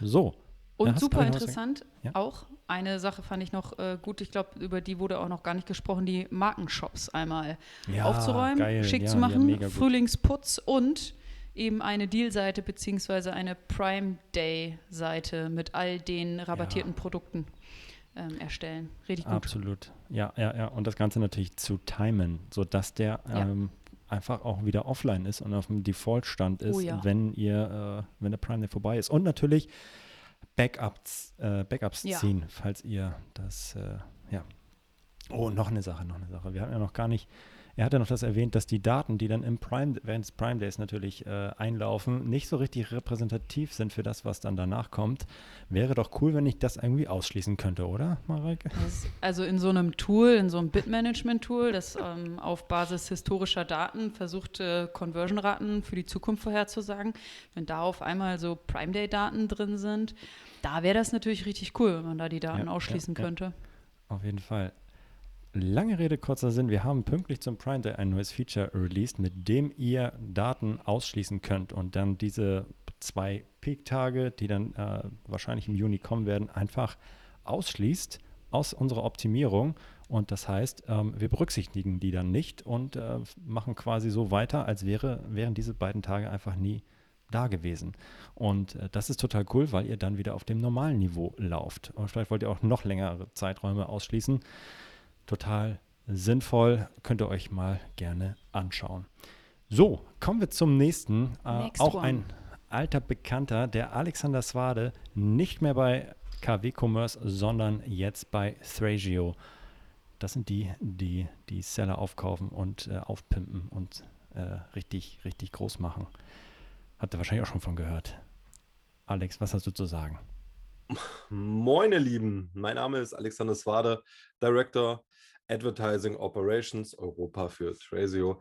So. Und ja, super interessant, ja? auch eine Sache fand ich noch äh, gut, ich glaube, über die wurde auch noch gar nicht gesprochen, die Markenshops einmal ja, aufzuräumen, geil. schick zu machen, Frühlingsputz und eben eine Deal-Seite beziehungsweise eine Prime Day-Seite mit all den rabattierten Produkten ähm, erstellen. Richtig gut. Absolut. Ja, ja, ja. Und das Ganze natürlich zu timen, sodass der ähm, einfach auch wieder offline ist und auf dem Default-Stand ist, oh ja. wenn ihr, äh, wenn der Prime Day vorbei ist. Und natürlich Backups, äh, Backups ja. ziehen, falls ihr das, äh, ja. Oh, noch eine Sache, noch eine Sache. Wir haben ja noch gar nicht er hat ja noch das erwähnt, dass die Daten, die dann im Prime, während Prime Days natürlich äh, einlaufen, nicht so richtig repräsentativ sind für das, was dann danach kommt. Wäre doch cool, wenn ich das irgendwie ausschließen könnte, oder, Mareike? Also in so einem Tool, in so einem Bitmanagement-Tool, das ähm, auf Basis historischer Daten versucht, äh, Conversion-Raten für die Zukunft vorherzusagen, wenn da auf einmal so Prime Day-Daten drin sind, da wäre das natürlich richtig cool, wenn man da die Daten ja, ausschließen ja, könnte. Ja. Auf jeden Fall. Lange Rede, kurzer Sinn. Wir haben pünktlich zum Prime Day ein neues Feature released, mit dem ihr Daten ausschließen könnt und dann diese zwei Peak-Tage, die dann äh, wahrscheinlich im Juni kommen werden, einfach ausschließt aus unserer Optimierung. Und das heißt, ähm, wir berücksichtigen die dann nicht und äh, machen quasi so weiter, als wäre, wären diese beiden Tage einfach nie da gewesen. Und äh, das ist total cool, weil ihr dann wieder auf dem normalen Niveau lauft. Und vielleicht wollt ihr auch noch längere Zeiträume ausschließen. Total sinnvoll, könnt ihr euch mal gerne anschauen. So, kommen wir zum nächsten. Äh, auch one. ein alter Bekannter, der Alexander Swade, nicht mehr bei KW Commerce, sondern jetzt bei Thrasio. Das sind die, die die Seller aufkaufen und äh, aufpimpen und äh, richtig, richtig groß machen. Habt ihr wahrscheinlich auch schon von gehört. Alex, was hast du zu sagen? Moin, ihr Lieben. Mein Name ist Alexander Swade, Director Advertising Operations Europa für Thrasio.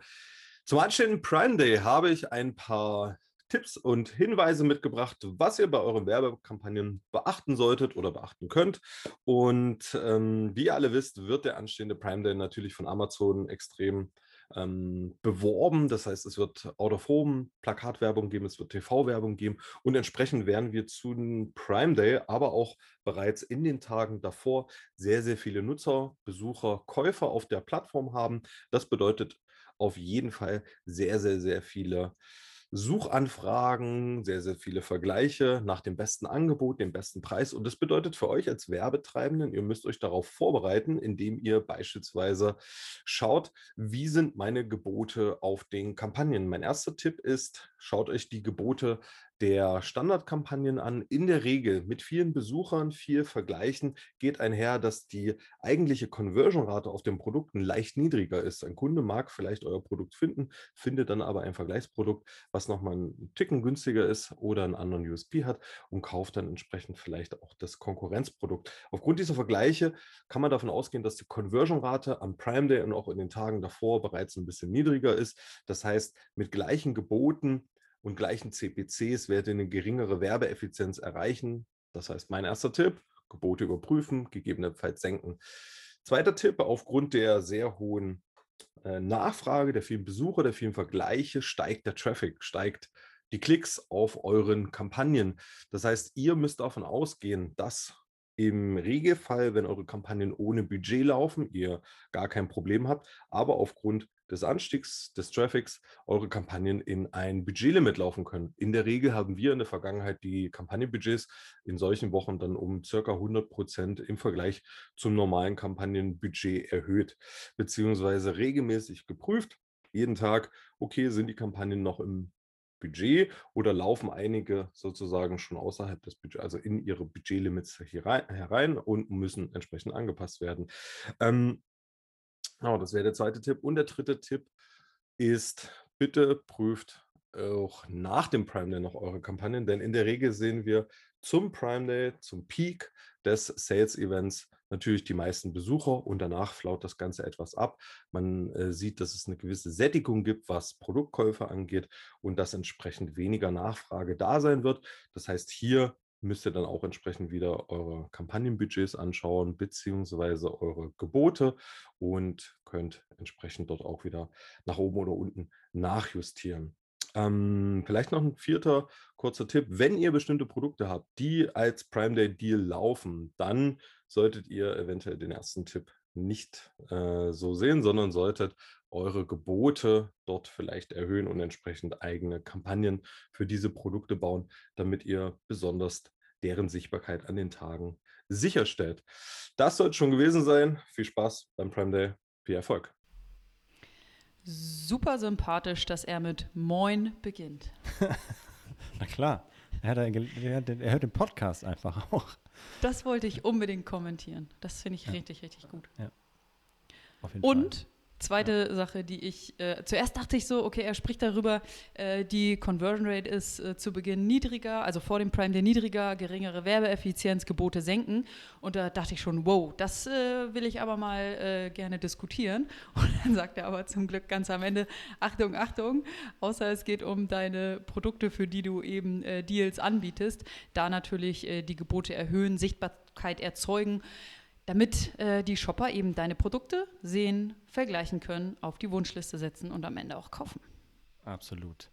Zum anstehenden Prime Day habe ich ein paar Tipps und Hinweise mitgebracht, was ihr bei euren Werbekampagnen beachten solltet oder beachten könnt. Und ähm, wie ihr alle wisst, wird der anstehende Prime Day natürlich von Amazon extrem ähm, beworben. Das heißt, es wird Out-of-Home, Plakatwerbung geben, es wird TV-Werbung geben und entsprechend werden wir zu Prime Day, aber auch bereits in den Tagen davor sehr, sehr viele Nutzer, Besucher, Käufer auf der Plattform haben. Das bedeutet auf jeden Fall sehr, sehr, sehr viele Suchanfragen, sehr, sehr viele Vergleiche nach dem besten Angebot, dem besten Preis. Und das bedeutet für euch als Werbetreibenden, ihr müsst euch darauf vorbereiten, indem ihr beispielsweise schaut, wie sind meine Gebote auf den Kampagnen. Mein erster Tipp ist, schaut euch die Gebote der Standardkampagnen an. In der Regel mit vielen Besuchern, viel Vergleichen geht einher, dass die eigentliche Conversion-Rate auf den Produkten leicht niedriger ist. Ein Kunde mag vielleicht euer Produkt finden, findet dann aber ein Vergleichsprodukt, was nochmal einen Ticken günstiger ist oder einen anderen USP hat und kauft dann entsprechend vielleicht auch das Konkurrenzprodukt. Aufgrund dieser Vergleiche kann man davon ausgehen, dass die Conversion-Rate am Prime Day und auch in den Tagen davor bereits ein bisschen niedriger ist. Das heißt, mit gleichen Geboten und gleichen CPCs werdet ihr eine geringere Werbeeffizienz erreichen. Das heißt, mein erster Tipp, Gebote überprüfen, gegebenenfalls senken. Zweiter Tipp, aufgrund der sehr hohen äh, Nachfrage, der vielen Besucher, der vielen Vergleiche, steigt der Traffic, steigt die Klicks auf euren Kampagnen. Das heißt, ihr müsst davon ausgehen, dass im Regelfall, wenn eure Kampagnen ohne Budget laufen, ihr gar kein Problem habt, aber aufgrund des Anstiegs des Traffics eure Kampagnen in ein Budgetlimit laufen können. In der Regel haben wir in der Vergangenheit die Kampagnenbudgets in solchen Wochen dann um circa 100 Prozent im Vergleich zum normalen Kampagnenbudget erhöht, beziehungsweise regelmäßig geprüft. Jeden Tag, okay, sind die Kampagnen noch im Budget oder laufen einige sozusagen schon außerhalb des Budgets, also in ihre Budgetlimits herein und müssen entsprechend angepasst werden. Ähm, Genau, das wäre der zweite Tipp. Und der dritte Tipp ist, bitte prüft auch nach dem Prime Day noch eure Kampagnen, denn in der Regel sehen wir zum Prime Day, zum Peak des Sales Events natürlich die meisten Besucher und danach flaut das Ganze etwas ab. Man äh, sieht, dass es eine gewisse Sättigung gibt, was Produktkäufe angeht und dass entsprechend weniger Nachfrage da sein wird. Das heißt, hier müsst ihr dann auch entsprechend wieder eure Kampagnenbudgets anschauen, beziehungsweise eure Gebote und könnt entsprechend dort auch wieder nach oben oder unten nachjustieren. Ähm, vielleicht noch ein vierter kurzer Tipp. Wenn ihr bestimmte Produkte habt, die als Prime Day Deal laufen, dann solltet ihr eventuell den ersten Tipp nicht äh, so sehen, sondern solltet eure Gebote dort vielleicht erhöhen und entsprechend eigene Kampagnen für diese Produkte bauen, damit ihr besonders deren Sichtbarkeit an den Tagen sicherstellt. Das soll es schon gewesen sein. Viel Spaß beim Prime Day. Viel Erfolg. Super sympathisch, dass er mit Moin beginnt. [LAUGHS] Na klar. Er, er, er, hört den Podcast einfach auch. Das wollte ich unbedingt kommentieren. Das finde ich ja. richtig, richtig gut. Ja. Und Fall. Zweite ja. Sache, die ich, äh, zuerst dachte ich so, okay, er spricht darüber, äh, die Conversion Rate ist äh, zu Beginn niedriger, also vor dem Prime der niedriger, geringere Werbeeffizienz, Gebote senken. Und da dachte ich schon, wow, das äh, will ich aber mal äh, gerne diskutieren. [LAUGHS] Und dann sagt er aber zum Glück ganz am Ende, Achtung, Achtung, außer es geht um deine Produkte, für die du eben äh, Deals anbietest, da natürlich die Gebote erhöhen, Sichtbarkeit erzeugen damit äh, die Shopper eben deine Produkte sehen, vergleichen können, auf die Wunschliste setzen und am Ende auch kaufen. Absolut.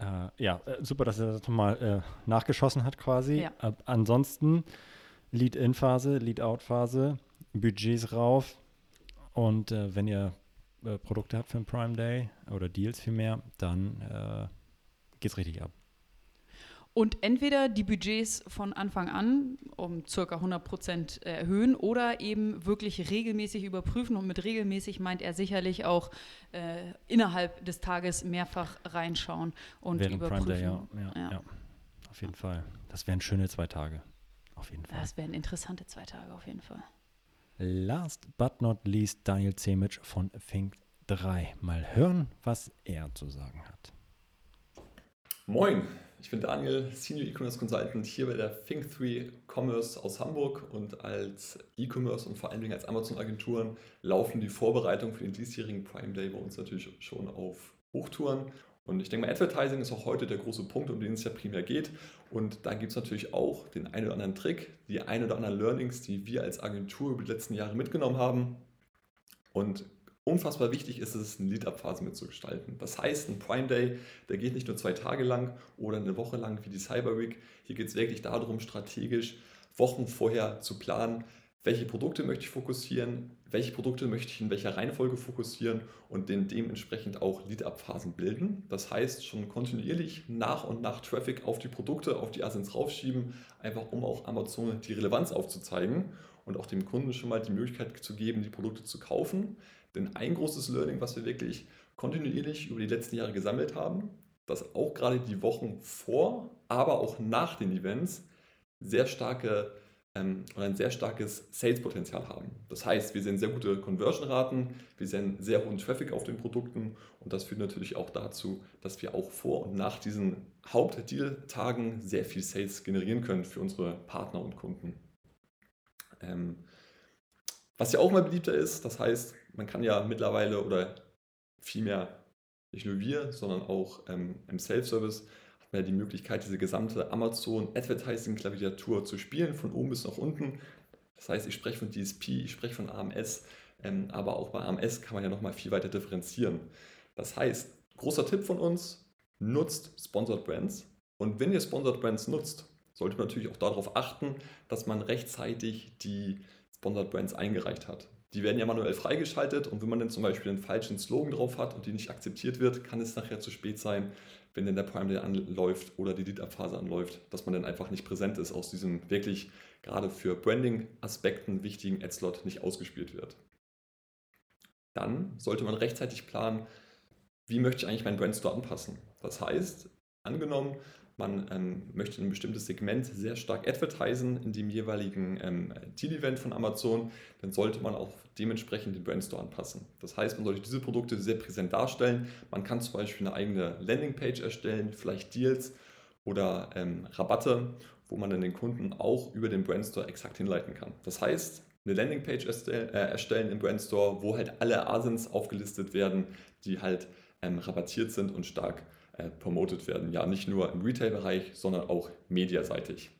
Äh, ja, äh, super, dass er das nochmal äh, nachgeschossen hat quasi. Ja. Äh, ansonsten Lead-In-Phase, Lead-Out-Phase, Budgets rauf. Und äh, wenn ihr Produkte habt für den Prime Day oder Deals vielmehr, dann äh, geht's richtig ab. Und entweder die Budgets von Anfang an um circa 100% erhöhen oder eben wirklich regelmäßig überprüfen. Und mit regelmäßig meint er sicherlich auch äh, innerhalb des Tages mehrfach reinschauen und Während überprüfen. Prime Day, ja. Ja, Ja. ja. Auf jeden Fall. Das wären schöne zwei Tage. Auf jeden Fall. Das wären interessante zwei Tage auf jeden Fall. Last but not least Daniel Zemic von Fink 3. Mal hören, was er zu sagen hat. Moin, ich bin Daniel, Senior E-Commerce Consultant hier bei der Think3 Commerce aus Hamburg und als E-Commerce und vor allen Dingen als Amazon-Agenturen laufen die Vorbereitungen für den diesjährigen Prime Day bei uns natürlich schon auf Hochtouren. Und ich denke mal, Advertising ist auch heute der große Punkt, um den es ja primär geht. Und da gibt es natürlich auch den einen oder anderen Trick, die ein oder anderen Learnings, die wir als Agentur über die letzten Jahre mitgenommen haben. Und unfassbar wichtig ist es, eine Lead-Up-Phase mitzugestalten. Das heißt, ein Prime Day, der geht nicht nur zwei Tage lang oder eine Woche lang wie die Cyber Week. Hier geht es wirklich darum, strategisch Wochen vorher zu planen, welche Produkte möchte ich fokussieren, welche Produkte möchte ich in welcher Reihenfolge fokussieren und den dementsprechend auch Lead-Up-Phasen bilden. Das heißt, schon kontinuierlich nach und nach Traffic auf die Produkte, auf die Asins raufschieben, einfach um auch Amazon die Relevanz aufzuzeigen und auch dem Kunden schon mal die Möglichkeit zu geben, die Produkte zu kaufen. Denn ein großes Learning, was wir wirklich kontinuierlich über die letzten Jahre gesammelt haben, dass auch gerade die Wochen vor, aber auch nach den Events sehr starke ähm, oder ein sehr starkes Sales-Potenzial haben. Das heißt, wir sehen sehr gute Conversion-Raten, wir sehen sehr hohen Traffic auf den Produkten und das führt natürlich auch dazu, dass wir auch vor und nach diesen Haupt-Deal-Tagen sehr viel Sales generieren können für unsere Partner und Kunden. Ähm, was ja auch mal beliebter ist, das heißt, man kann ja mittlerweile oder vielmehr nicht nur wir, sondern auch ähm, im Self-Service hat man ja die Möglichkeit, diese gesamte Amazon Advertising Klaviatur zu spielen, von oben bis nach unten. Das heißt, ich spreche von DSP, ich spreche von AMS, ähm, aber auch bei AMS kann man ja nochmal viel weiter differenzieren. Das heißt, großer Tipp von uns, nutzt Sponsored Brands. Und wenn ihr Sponsored Brands nutzt, sollte man natürlich auch darauf achten, dass man rechtzeitig die Sponsored Brands eingereicht hat. Die werden ja manuell freigeschaltet und wenn man dann zum Beispiel einen falschen Slogan drauf hat und die nicht akzeptiert wird, kann es nachher zu spät sein, wenn dann der Prime Day anläuft oder die Lead-Up-Phase anläuft, dass man dann einfach nicht präsent ist, aus diesem wirklich gerade für Branding-Aspekten wichtigen Ad-Slot nicht ausgespielt wird. Dann sollte man rechtzeitig planen, wie möchte ich eigentlich meinen Brandstore anpassen. Das heißt, angenommen, man ähm, möchte ein bestimmtes Segment sehr stark advertisen in dem jeweiligen ähm, Deal-Event von Amazon, dann sollte man auch dementsprechend den Brandstore anpassen. Das heißt, man sollte diese Produkte sehr präsent darstellen. Man kann zum Beispiel eine eigene Landingpage erstellen, vielleicht Deals oder ähm, Rabatte, wo man dann den Kunden auch über den Brandstore exakt hinleiten kann. Das heißt, eine Landingpage erstellen, äh, erstellen im Brandstore, wo halt alle Asins aufgelistet werden, die halt ähm, rabattiert sind und stark äh, promotet werden. Ja, nicht nur im Retail-Bereich, sondern auch mediaseitig.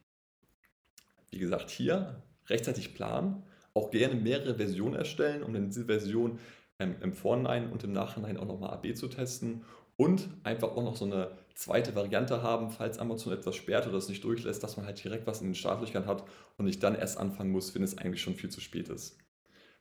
Wie gesagt, hier rechtzeitig planen, auch gerne mehrere Versionen erstellen, um diese Version ähm, im Vorhinein und im Nachhinein auch nochmal AB zu testen und einfach auch noch so eine zweite Variante haben, falls Amazon etwas sperrt oder es nicht durchlässt, dass man halt direkt was in den Startlöchern hat und nicht dann erst anfangen muss, wenn es eigentlich schon viel zu spät ist.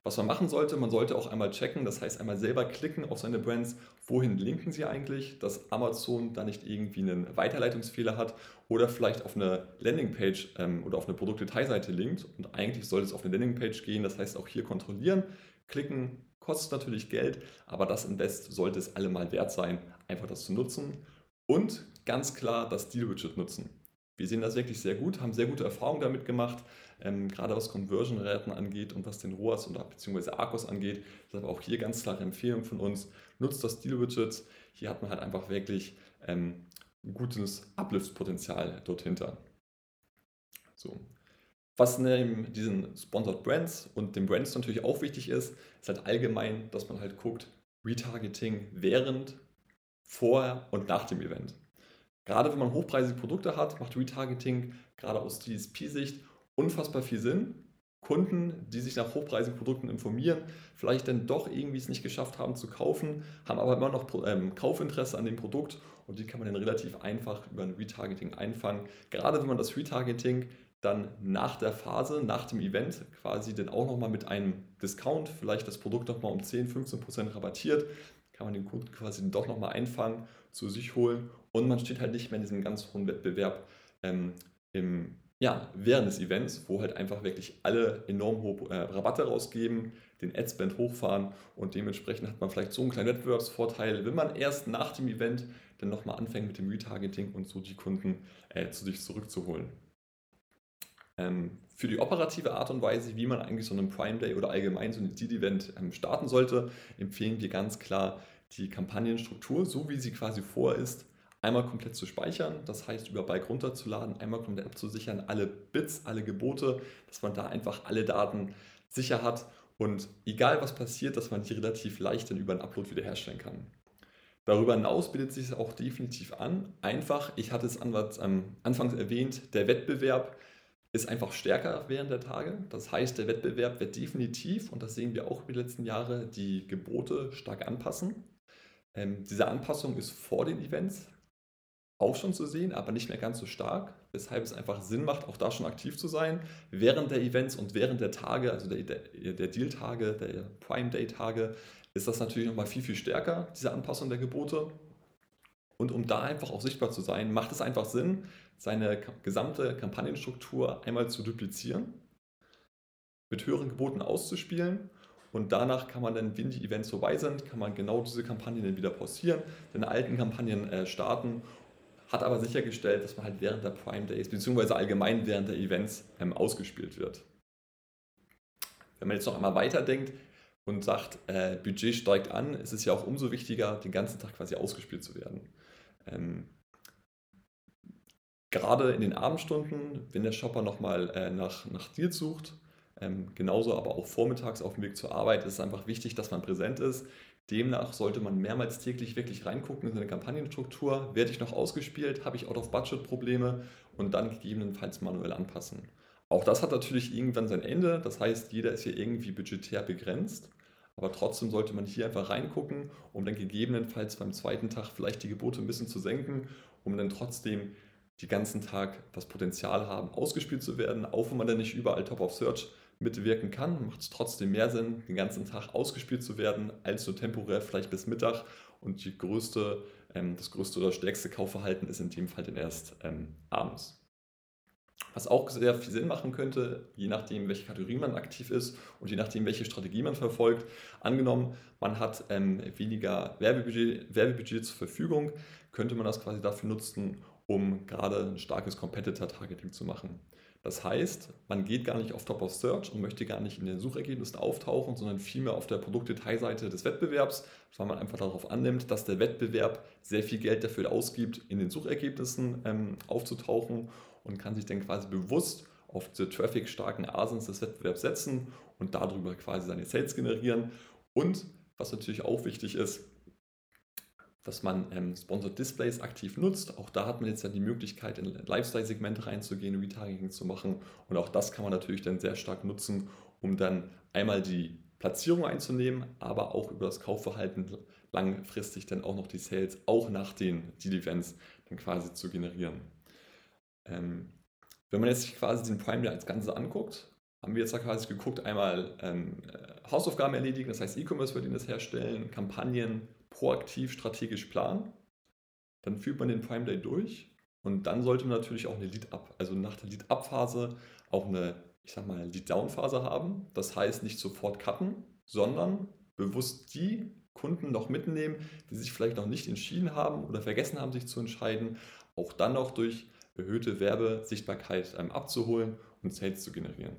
Was man machen sollte, man sollte auch einmal checken, das heißt einmal selber klicken auf seine Brands, wohin linken sie eigentlich, dass Amazon da nicht irgendwie einen Weiterleitungsfehler hat oder vielleicht auf eine Landingpage ähm, oder auf eine Produktdetailseite linkt und eigentlich sollte es auf eine Landingpage gehen, das heißt auch hier kontrollieren, klicken, kostet natürlich Geld, aber das Invest sollte es allemal wert sein, einfach das zu nutzen und ganz klar das Deal-Widget nutzen. Wir sehen das wirklich sehr gut, haben sehr gute Erfahrungen damit gemacht, ähm, gerade was Conversion-Raten angeht und was den ROAS oder beziehungsweise Arcos angeht. Deshalb auch hier ganz klare Empfehlung von uns, nutzt das Deal-Widget. Hier hat man halt einfach wirklich ähm, ein gutes Uplift-Potenzial dort hinter. So. Was neben diesen Sponsored Brands und dem Brands natürlich auch wichtig ist, ist halt allgemein, dass man halt guckt, Retargeting während, vorher und nach dem Event. Gerade wenn man hochpreisige Produkte hat, macht Retargeting gerade aus DSP-Sicht unfassbar viel Sinn. Kunden, die sich nach hochpreisigen Produkten informieren, vielleicht dann doch irgendwie es nicht geschafft haben zu kaufen, haben aber immer noch ähm, Kaufinteresse an dem Produkt und die kann man dann relativ einfach über ein Retargeting einfangen. Gerade wenn man das Retargeting dann nach der Phase, nach dem Event quasi dann auch nochmal mit einem Discount, vielleicht das Produkt nochmal um 10, 15 Prozent rabattiert, kann man den Kunden quasi doch nochmal einfangen, zu sich holen und man steht halt nicht mehr in diesem ganz hohen Wettbewerb ähm, im, ja, während des Events, wo halt einfach wirklich alle enorm hohe äh, Rabatte rausgeben, den Adspend hochfahren und dementsprechend hat man vielleicht so einen kleinen Wettbewerbsvorteil, wenn man erst nach dem Event dann nochmal anfängt mit dem Retargeting und so die Kunden äh, zu sich zurückzuholen. Ähm, für die operative Art und Weise, wie man eigentlich so einen Prime Day oder allgemein so ein Deal-Event ähm, starten sollte, empfehlen wir ganz klar die Kampagnenstruktur, so wie sie quasi vor ist, einmal komplett zu speichern, das heißt über Bike runterzuladen, einmal komplett abzusichern, alle Bits, alle Gebote, dass man da einfach alle Daten sicher hat und egal was passiert, dass man die relativ leicht dann über einen Upload wiederherstellen kann. Darüber hinaus bietet sich es auch definitiv an. Einfach, ich hatte es anfangs erwähnt, der Wettbewerb ist einfach stärker während der Tage. Das heißt, der Wettbewerb wird definitiv, und das sehen wir auch über die letzten Jahre, die Gebote stark anpassen. Ähm, diese Anpassung ist vor den Events auch schon zu sehen, aber nicht mehr ganz so stark, weshalb es einfach Sinn macht, auch da schon aktiv zu sein. Während der Events und während der Tage, also der, der, der Deal-Tage, der Prime-Day-Tage, ist das natürlich nochmal viel, viel stärker, diese Anpassung der Gebote. Und um da einfach auch sichtbar zu sein, macht es einfach Sinn, seine gesamte Kampagnenstruktur einmal zu duplizieren, mit höheren Geboten auszuspielen und danach kann man dann, wenn die Events vorbei sind, kann man genau diese Kampagnen dann wieder pausieren, den alten Kampagnen äh, starten, hat aber sichergestellt, dass man halt während der Prime Days beziehungsweise allgemein während der Events ähm, ausgespielt wird. Wenn man jetzt noch einmal weiterdenkt und sagt, äh, Budget steigt an, ist es ja auch umso wichtiger, den ganzen Tag quasi ausgespielt zu werden. Ähm, gerade in den Abendstunden, wenn der Shopper nochmal äh, nach, nach Deals sucht, ähm, genauso aber auch vormittags auf dem Weg zur Arbeit ist es einfach wichtig, dass man präsent ist. Demnach sollte man mehrmals täglich wirklich reingucken in seine Kampagnenstruktur. Werde ich noch ausgespielt? Habe ich Out-of-Budget-Probleme? Und dann gegebenenfalls manuell anpassen. Auch das hat natürlich irgendwann sein Ende. Das heißt, jeder ist hier irgendwie budgetär begrenzt. Aber trotzdem sollte man hier einfach reingucken, um dann gegebenenfalls beim zweiten Tag vielleicht die Gebote ein bisschen zu senken, um dann trotzdem die ganzen Tag das Potenzial haben, ausgespielt zu werden, auch wenn man dann nicht überall Top of Search mitwirken kann, macht es trotzdem mehr Sinn, den ganzen Tag ausgespielt zu werden, als nur temporär vielleicht bis Mittag. Und die größte, ähm, das größte oder stärkste Kaufverhalten ist in dem Fall dann erst ähm, abends. Was auch sehr viel Sinn machen könnte, je nachdem, welche Kategorie man aktiv ist und je nachdem, welche Strategie man verfolgt. Angenommen, man hat ähm, weniger Werbebudget, Werbebudget zur Verfügung, könnte man das quasi dafür nutzen, um gerade ein starkes Competitor-Targeting zu machen. Das heißt, man geht gar nicht auf Top of Search und möchte gar nicht in den Suchergebnissen auftauchen, sondern vielmehr auf der Produktdetailseite des Wettbewerbs, weil man einfach darauf annimmt, dass der Wettbewerb sehr viel Geld dafür ausgibt, in den Suchergebnissen ähm, aufzutauchen und kann sich dann quasi bewusst auf diese traffic-starken Asins des Wettbewerbs setzen und darüber quasi seine Sales generieren. Und was natürlich auch wichtig ist, dass man ähm, Sponsored Displays aktiv nutzt. Auch da hat man jetzt ja die Möglichkeit, in Lifestyle-Segmente reinzugehen, Retargeting zu machen. Und auch das kann man natürlich dann sehr stark nutzen, um dann einmal die Platzierung einzunehmen, aber auch über das Kaufverhalten langfristig dann auch noch die Sales auch nach den Deal-Events dann quasi zu generieren. Ähm, wenn man jetzt sich quasi den Prime als Ganze anguckt, haben wir jetzt quasi geguckt, einmal ähm, Hausaufgaben erledigen, das heißt E-Commerce wird Ihnen das herstellen, Kampagnen proaktiv strategisch planen. Dann führt man den Prime Day durch und dann sollte man natürlich auch eine Lead-Up, also nach der Lead-Up-Phase auch eine, ich sag mal, Lead-Down-Phase haben. Das heißt, nicht sofort cutten, sondern bewusst die Kunden noch mitnehmen, die sich vielleicht noch nicht entschieden haben oder vergessen haben, sich zu entscheiden, auch dann noch durch erhöhte Werbesichtbarkeit ähm, abzuholen und Sales zu generieren.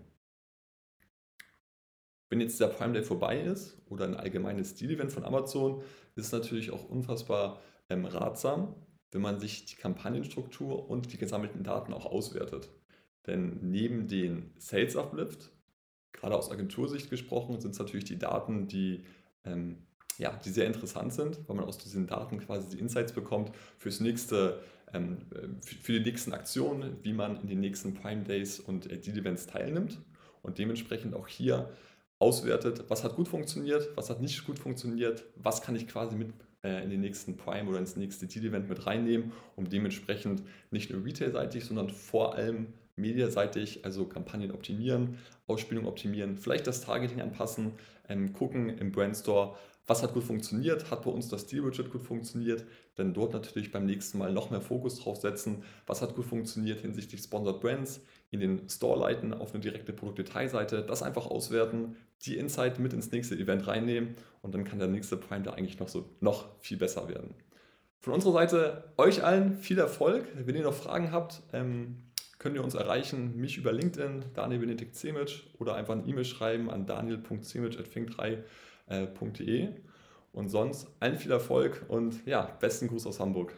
Wenn jetzt der Prime Day vorbei ist oder ein allgemeines Deal-Event von Amazon, ist es natürlich auch unfassbar ähm, ratsam, wenn man sich die Kampagnenstruktur und die gesammelten Daten auch auswertet. Denn neben den Sales Uplift, gerade aus Agentursicht gesprochen, sind es natürlich die Daten, die, ähm, ja, die sehr interessant sind, weil man aus diesen Daten quasi die Insights bekommt fürs nächste, ähm, für die nächsten Aktionen, wie man in den nächsten Prime Days und äh, Deal Events teilnimmt. und dementsprechend auch hier auswertet, was hat gut funktioniert, was hat nicht gut funktioniert, was kann ich quasi mit äh, in den nächsten Prime oder ins nächste Deal-Event mit reinnehmen, um dementsprechend nicht nur retail-seitig, sondern vor allem mediaseitig, also Kampagnen optimieren, Ausspielung optimieren, vielleicht das Targeting anpassen, ähm, gucken im Brandstore, was hat gut funktioniert, hat bei uns das Deal-Budget gut funktioniert, dann dort natürlich beim nächsten Mal noch mehr Fokus drauf setzen, was hat gut funktioniert hinsichtlich Sponsored Brands, in den Store leiten auf eine direkte Produktdetailseite, das einfach auswerten, die Insight mit ins nächste Event reinnehmen und dann kann der nächste Prime da eigentlich noch so noch viel besser werden. Von unserer Seite euch allen viel Erfolg. Wenn ihr noch Fragen habt, ähm, könnt ihr uns erreichen, mich über LinkedIn, Daniel Benedikt Zemic oder einfach eine E-Mail schreiben an daniel.zemic.fink3.de. Und sonst allen viel Erfolg und ja, besten Gruß aus Hamburg.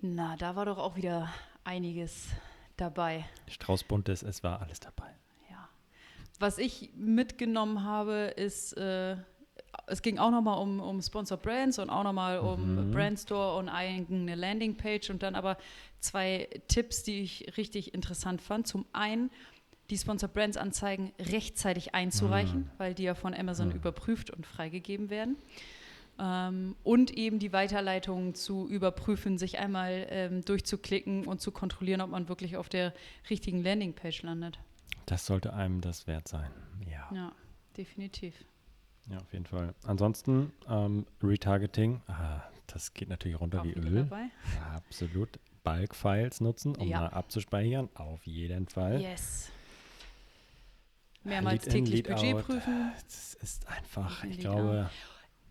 Na, da war doch auch wieder einiges dabei. Straußbuntes, es war alles dabei. Ja. Was ich mitgenommen habe, ist, äh, es ging auch nochmal um, um Sponsor Brands und auch nochmal um Mhm. Brandstore und eigene Landingpage und dann aber zwei Tipps, die ich richtig interessant fand. Zum einen, die Sponsor Brands Anzeigen rechtzeitig einzureichen, weil die ja von Amazon Mhm. überprüft und freigegeben werden. Ähm, und eben die Weiterleitung zu überprüfen, sich einmal ähm, durchzuklicken und zu kontrollieren, ob man wirklich auf der richtigen Landingpage landet. Das sollte einem das wert sein. Ja, Ja, definitiv. ja auf jeden Fall. Ansonsten ähm, Retargeting, ah, das geht natürlich runter Auch wie Öl. dabei. Absolut. Bulk-Files nutzen, um Ja. mal abzuspeichern. Auf jeden Fall. Yes. Mehrmals Lead in, täglich Lead Budget out. prüfen. Das ist einfach, ich in,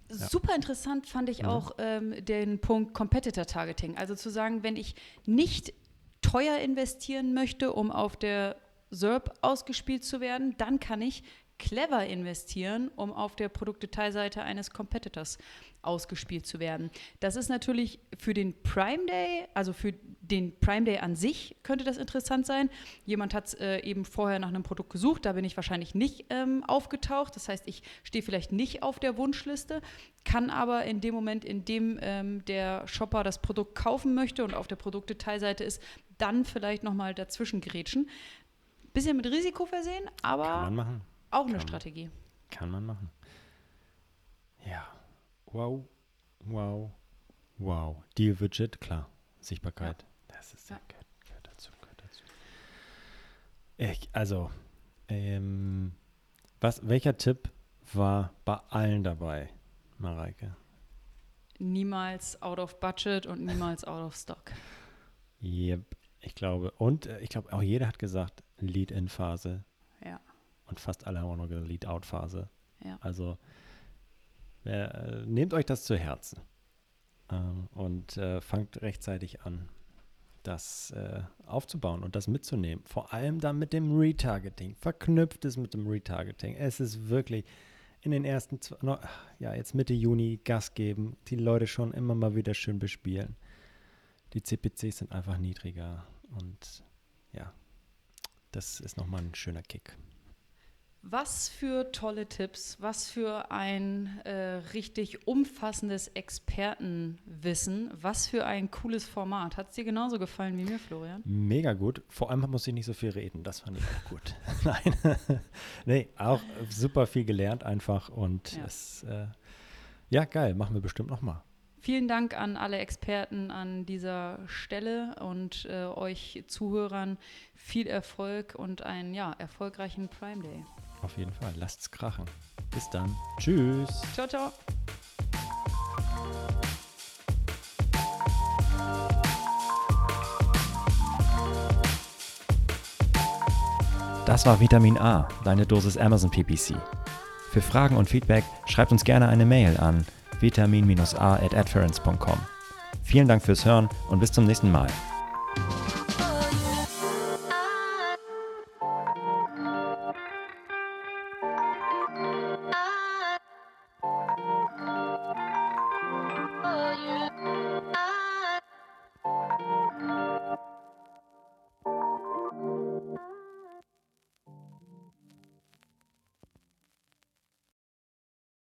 Super interessant fand ich Mhm. auch ähm, den Punkt Competitor Targeting. Also zu sagen, wenn ich nicht teuer investieren möchte, um auf der SERP ausgespielt zu werden, dann kann ich clever investieren, um auf der Produktdetailseite eines Competitors ausgespielt zu werden. Das ist natürlich für den Prime Day, also für den Prime Day an sich könnte das interessant sein. Jemand hat äh, eben vorher nach einem Produkt gesucht, da bin ich wahrscheinlich nicht ähm, aufgetaucht. Das heißt, ich stehe vielleicht nicht auf der Wunschliste, kann aber in dem Moment, in dem ähm, der Shopper das Produkt kaufen möchte und auf der Produktdetailseite ist, dann vielleicht nochmal dazwischen grätschen. Bisschen mit Risiko versehen, kann man aber machen. Auch eine kann. Strategie. Kann man machen. Ja. Wow. Wow. Wow. Deal-Widget, klar. Sichtbarkeit. Das ist Ja. gehört, gehört dazu, gehört dazu. Ich, also, ähm, was, welcher Tipp war bei allen dabei, Mareike? Niemals out of budget und niemals out of stock. [LAUGHS] Yep, ich glaube. Und äh, ich glaube, auch jeder hat gesagt, Lead-In-Phase. Und fast alle haben auch noch gesagt, Lead-Out-Phase. Ja. Also äh, nehmt euch das zu Herzen ähm, und äh, fangt rechtzeitig an, das äh, aufzubauen und das mitzunehmen. Vor allem dann mit dem Retargeting. Verknüpft es mit dem Retargeting. Es ist wirklich in den ersten, zwei, ja, jetzt Mitte Juni Gas geben, die Leute schon immer mal wieder schön bespielen. Die CPCs sind einfach niedriger und ja, das ist nochmal ein schöner Kick. Was für tolle Tipps, was für ein äh, richtig umfassendes Expertenwissen, was für ein cooles Format. Hat es dir genauso gefallen wie mir, Florian? Mega gut. Vor allem muss ich nicht so viel reden. Das fand ich auch gut. [LAUGHS] Nein. [LAUGHS] nee, auch super viel gelernt einfach und Ja. es, äh, ja, geil. Machen wir bestimmt nochmal. Vielen Dank an alle Experten an dieser Stelle und äh, euch Zuhörern viel Erfolg und einen ja, erfolgreichen Prime Day. Auf jeden Fall. Lasst's krachen. Bis dann. Tschüss. Ciao, ciao. Das war Vitamin A, deine Dosis Amazon PPC. Für Fragen und Feedback schreibt uns gerne eine Mail an vitamin-a at adference.com. Vielen Dank fürs Hören und bis zum nächsten Mal.